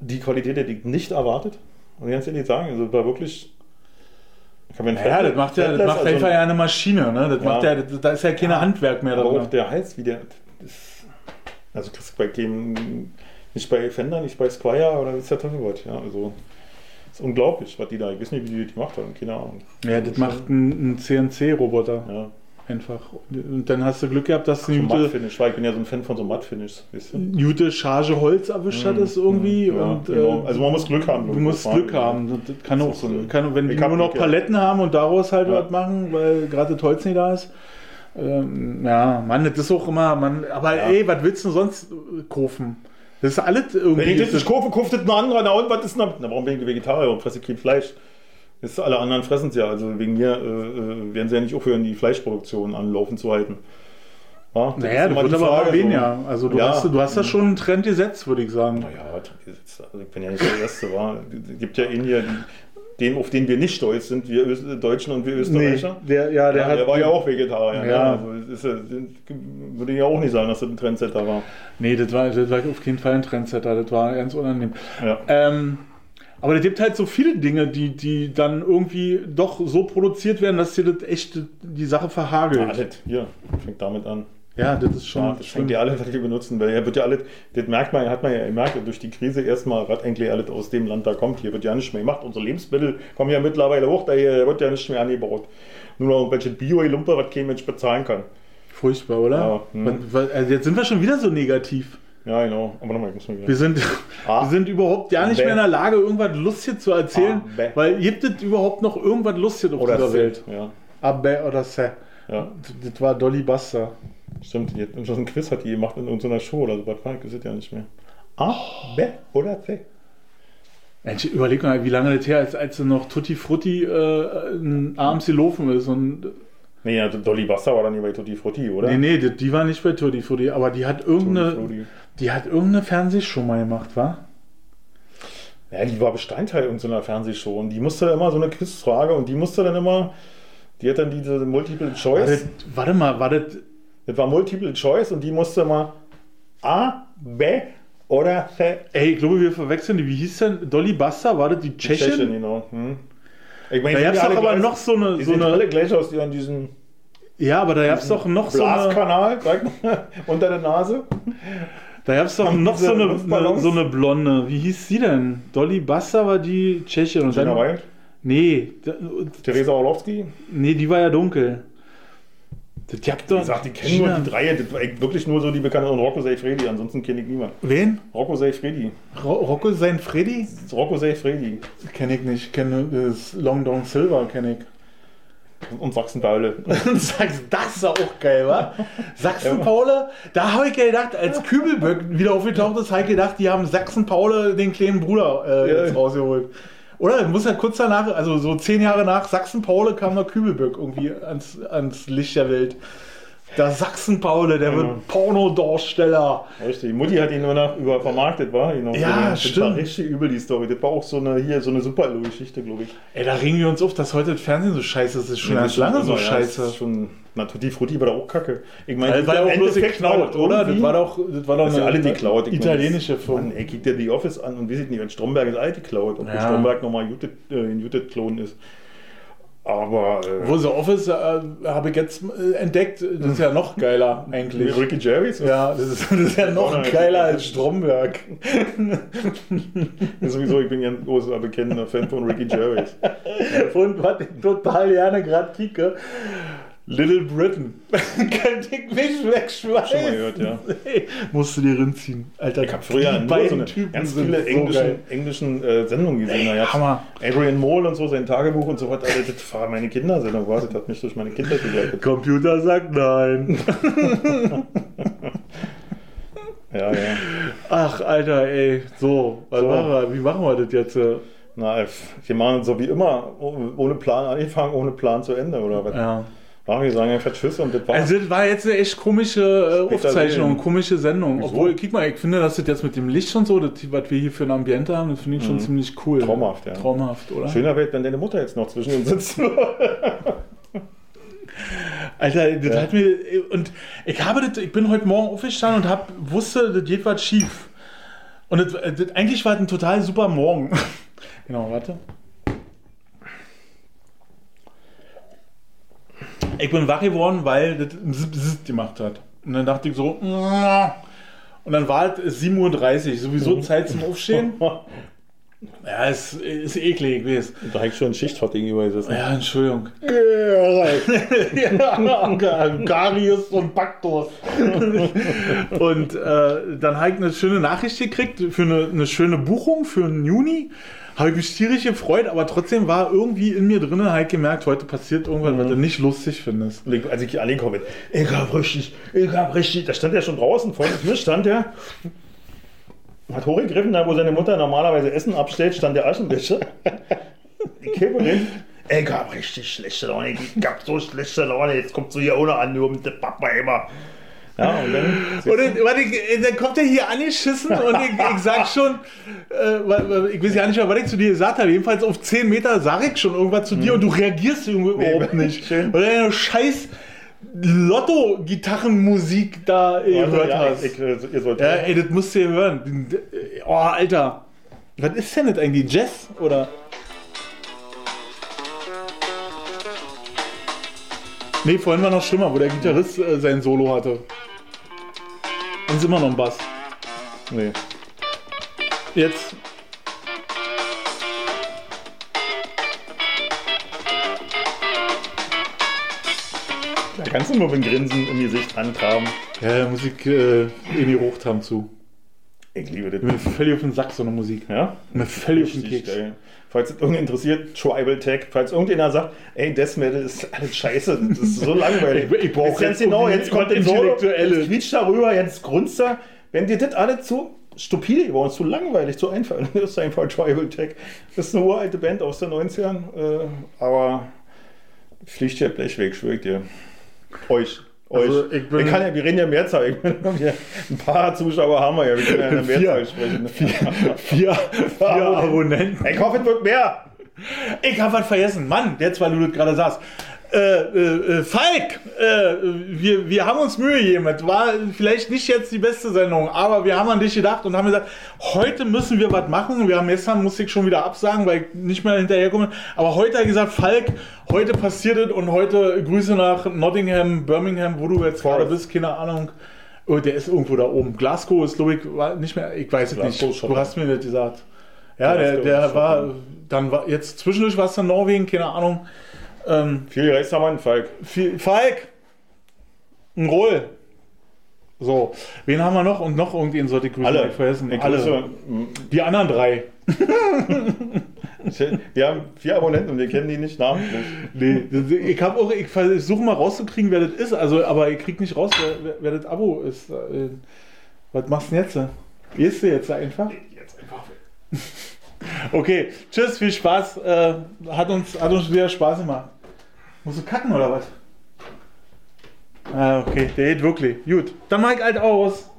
die Qualität, die ich nicht erwartet. Und ganz ehrlich sagen, also war wirklich. Ich habe Ja, das macht ja, das macht also einfach ja eine Maschine, ne? Das Ja. macht ja, das, da ist ja kein Handwerk mehr Aber auch drin. der Hals, wie der. Ist, also das ist bei dem. Nicht bei Fender, nicht bei Squire oder ist der Teufel was. Ja, also. ist unglaublich, was die da. Ich weiß nicht, wie die das gemacht haben. Keine Ahnung. Ja, das macht ein, ein CNC-Roboter Ja. Einfach. Und dann hast du Glück gehabt, dass du So eine gute, Matt-Finish, weil ich bin ja so ein Fan von so Matt-Finish. Weißt du? gute Charge Holz erwischt hattest irgendwie. Mhm. Ja, und, genau. äh, Also man muss Glück haben. Du musst Glück haben. Das- kann Das auch, so kann, wenn die nur noch Glück, ja. Paletten haben und daraus halt Ja. was machen, weil gerade das Holz nicht da ist. Ähm, ja, Mann, das ist auch immer, man, aber Ja. ey, was willst du sonst äh, kaufen? Das ist alles irgendwie. Wenn ich das das- nicht kaufe, kauft das ein anderer. Na und was ist denn? Na, warum bin ich Vegetarier und fresse kein Fleisch? Ist, alle anderen fressen es ja. Also wegen mir äh, äh, werden sie ja nicht aufhören, die Fleischproduktion anlaufen zu halten. Ja, das naja, das wird aber Frage, immer so. weniger. Also du, Ja. hast, du hast da schon einen Trend gesetzt, würde ich sagen. Naja, also ich bin ja nicht der Erste. War. Es gibt ja in hier, den, auf den wir nicht stolz sind, wir Öst Deutschen und wir Österreicher. der, ja, der ja, hat. der war ja auch Vegetarier. Ja. Ja. Also, es ist, würde ich ja auch nicht sagen, dass das ein Trendsetter war. Nee, das war, das war auf jeden Fall ein Trendsetter. Das war ganz unangenehm. Ja. Ähm, aber es gibt halt so viele Dinge, die, die dann irgendwie doch so produziert werden, dass dir das echt die Sache verhagelt. Ah, das, hier, fängt damit an. Ja, das ist schon. Ja, das fängt ja alles, was wir benutzen, weil er wird ja alles, das merkt man, hat man ja gemerkt, durch die Krise erstmal, was eigentlich alles aus dem Land da kommt. Hier wird ja nicht mehr gemacht. Unsere Lebensmittel kommen ja mittlerweile hoch, da hier wird ja nicht mehr angebaut. Nur noch irgendwelche Bio-Lumpe, was kein Mensch bezahlen kann. Furchtbar, oder? Ja, hm. Also jetzt sind wir schon wieder so negativ. Ja, genau. Aber nochmal, ich muss mal wieder. Wir sind, Ah. wir sind überhaupt gar nicht Bäh. mehr in der Lage, irgendwas Lustiges zu erzählen. Ah, weil gibt es überhaupt noch irgendwas Lustiges auf Oder dieser Welt? Ja, Abbe oder Se. ja, Das war Dolly Buster. stimmt. Die hat so ein Quiz hat die gemacht in irgendeiner Show oder so. Was war das? ja nicht mehr. A, B oder C? Mensch, überleg mal, wie lange das her ist, als noch Tutti Frutti äh, abends gelaufen ist. Und, Nee, Dolly Wasser war dann nie bei Tutti Frutti, oder? nee, nee, die, die war nicht bei Tutti Frutti, aber die hat irgendeine, Tutti. Die hat irgendeine Fernsehshow mal gemacht, wa? Ja, die war Bestandteil irgendeiner Fernsehshow und die musste immer so eine Quizfrage und die musste dann immer, die hat dann diese Multiple War Choice, das, warte mal, war das, das war Multiple Choice und die musste immer A, B oder C. ey, ich glaube, wir verwechseln die, wie hieß denn, Dolly Buster, war das die Tschechin? Tschechien, genau. Hm. Ich meine, Da die gab es sind doch aber alle noch gleich- so eine, Die so sehen eine, alle gleich aus, die an diesem ja, aber da gab es doch noch so eine, Blaskanal, mal, unter der Nase. Da gab es doch noch so eine, Luftballons? so eine Blonde, wie hieß sie denn? Dolly Buster war die Tschechin und Gina Wild, nee, Theresa Orlowski. nee, die war ja dunkel. Das, Wie doch, gesagt, die kennen nur die drei, das war wirklich nur so die bekannten und Rocco Seyfredi, ansonsten kenne ich niemanden. Wen? Rocco Seyfredi. Ro Rocco sein Freddy? Rocco Seyfredi Kenne ich nicht, kenne das Long Dong Silver, kenne ich. Und Sachsen-Paule. Und sagst, das ist auch geil, wa? Sachsen-Paule, da habe ich gedacht, als Kübelböck wieder aufgetaucht ist, habe ich gedacht, die haben Sachsen-Paule den kleinen Bruder äh, Ja. jetzt rausgeholt. Oder? Muss ja kurz danach, also so zehn Jahre nach Sachsen-Paule kam noch Kübelböck irgendwie ans, ans Licht der Welt. Der Sachsen-Paule, der Ja. wird Pornodarsteller. Richtig. Mutti hat ihn nur noch über vermarktet, war genau. Ja, das stimmt. war richtig übel, die Story. Das war auch so eine, hier, so eine Super-Geschichte, glaube ich. Ey, da regen wir uns auf, dass heute das Fernsehen so scheiße ist. Das ist schon Das ganz lange so ja, scheiße. Das ist schon, na, Tutti Frutti war da auch kacke. Ich meine, Das war ja auch bloß geklaut, das oder? Das war doch, das war doch Das ja alle Cloud. italienische Firma. Mann, ey, guck dir die Office an und wie sieht nicht, wenn Stromberg ist alte Cloud, ob Ja. Stromberg nochmal Judith, äh, in Judith-Klon ist. Aber. Äh, Wo The Office äh, habe ich jetzt äh, entdeckt, das ist ja noch geiler eigentlich. Ricky Gervais? Ja, das ist, das ist ja noch geiler als Stromberg. sowieso, ich bin ja ein großer bekennender Fan von Ricky Gervais. Und was ich total gerne gerade kicke, Little Britain. Könnte ich mich wegschmeißen. Schon mal gehört, ja. Hey, musst du dir rinziehen. Alter, Ich habe früher die beiden so eine Typen ganz viele so englischen, äh, Sendungen gesehen. Gab's Hammer. Adrian Mole und so, sein Tagebuch und so weiter. Alter, Das war meine Kindersendung, war. das hat mich durch meine Kindheit begleitet. Computer sagt nein. Ja, ja. Ach, Alter, ey. So, was So. Machen wir, wie machen wir das jetzt? Na, wir machen so wie immer, ohne Plan angefangen, ohne Plan zu Ende, oder was? Ja. Ach, wir sagen einfach Tschüss und das war's. Also, das war jetzt eine echt komische äh, Aufzeichnung, komische Sendung. Wieso? Obwohl, guck mal, ich finde, dass das jetzt mit dem Licht und so, das, was wir hier für ein Ambiente haben, das finde ich schon ziemlich cool. Mhm. Traumhaft, ja. Traumhaft, oder? Schöner wäre, wenn deine Mutter jetzt noch zwischen uns sitzt. Alter, das Ja. hat mir. Und ich habe das, ich bin heute Morgen aufgestanden und hab, wusste, das geht was schief. Und das, das, eigentlich war es ein total super Morgen. genau, warte. Ich bin wach geworden, weil das ein gemacht hat. Und dann dachte ich so, und dann war es 7.30 Uhr, sowieso Zeit zum Aufstehen. Ja, ist, ist eklig, ich weiß. Direkt schon Schichtfahrt gegenüber gesessen. Ja, Entschuldigung. ja, Garius und Baktos. und äh, dann habe ich eine schöne Nachricht gekriegt für eine, eine schöne Buchung für den Juni. Habe ich mich tierisch gefreut, aber trotzdem war irgendwie in mir drinnen halt gemerkt, heute passiert irgendwas, was du nicht lustig findest. Als ich angekommen bin, ich hab richtig, ich hab richtig, da stand er schon draußen, vor mir stand er, hat hochgegriffen, da wo seine Mutter normalerweise Essen abstellt, stand der Aschenbecher. Ich kippe den. Ich hab richtig schlechte Laune, ich hab so schlechte Laune, jetzt kommt so hier ohne an, nur mit dem Papa immer. Ja, und dann. Und dann, warte, ich- dann kommt er hier angeschissen und ich, ich sag schon, äh, ich weiß ja nicht mehr, was ich zu dir gesagt habe. Jedenfalls auf 10 Meter sage ich schon irgendwas zu dir und du reagierst irgendwie überhaupt nicht. Mhm. schön. Weil du eine scheiß Lotto-Gitarrenmusik da äh, gehört ja, hast. ich, ich, äh, ihr sollt ja, ey, das musst du ja hören. Oh, Alter. Was ist denn das eigentlich? Jazz? Oder? Nee, vorhin war noch schlimmer, wo der Gitarrist äh, sein Solo hatte. Und ist immer noch ein Bass. Nee. Jetzt. Da kannst du nur dem Grinsen im Gesicht antraben. Ja, Musik äh, in die Rochtam zu. Ich liebe das. Mir völlig auf den Sack, so eine Musik. Ja? Mir völlig auf den Keks. geil. Falls es irgendwen interessiert, Tribal Tech. Falls irgendjemand sagt, ey, Death Metal ist alles scheiße, das ist so langweilig. Ich- ich brauch Jetzt jetzt genau, jetzt kommt Solo, Intellektuelles. jetzt quietscht darüber, jetzt grunzt er. Wenn dir das alles zu stupide und zu langweilig, zu einfach, dann ist einfach Tribal Tech. Das ist eine uralte Band aus den 90ern, äh, aber fliegt ja Blechweg, schwör ich dir. Euch. Also, ich bin- ich kann ja, wir reden ja Mehrzahl. Ich bin, ein paar Zuschauer haben wir ja. Wir können ja in der Vier. Mehrzahl sprechen. Vier, vier Abonnenten. Ich hoffe, es wird mehr. Ich hab was vergessen. Mann, jetzt, weil du das gerade sagst. Äh, äh, äh, Falk, äh, wir, wir haben uns Mühe gegeben. Es war vielleicht nicht jetzt die beste Sendung, aber wir haben an dich gedacht und haben gesagt, heute müssen wir was machen. Wir haben gestern musste ich schon wieder absagen, weil ich nicht mehr hinterherkomme. Aber heute hat er gesagt, Falk, heute passiert es und heute Grüße nach Nottingham, Birmingham, wo du jetzt gerade bist, keine Ahnung. Oh, der ist irgendwo da oben. Glasgow ist, glaube ich, nicht mehr, ich weiß es Glasgow, nicht. Du Schottland. hast mir das gesagt. Ja, der, Glasgow, der war, dann war, jetzt zwischendurch war es in Norwegen, keine Ahnung. Ähm, Viel Rechtshammer, Falk. viel, Falk! Ein Roll! So, wen haben wir noch? Und noch irgendwen sollte ich grüßen, Alle. hab ich vergessen. Ich Alle. grüße, Die anderen drei. wir haben vier Abonnenten und wir kennen die nicht namentlich. Nee, ich habe auch, ich versuche mal rauszukriegen, wer das ist, also, aber ich krieg nicht raus, wer, wer, das Abo ist. Was machst du denn jetzt? Gehst du jetzt einfach? Jetzt einfach Okay, tschüss, viel Spaß. Äh, hat, uns, hat uns wieder Spaß gemacht. Musst du kacken oder was? Ah, okay, der geht wirklich. Gut, dann mach ich halt aus.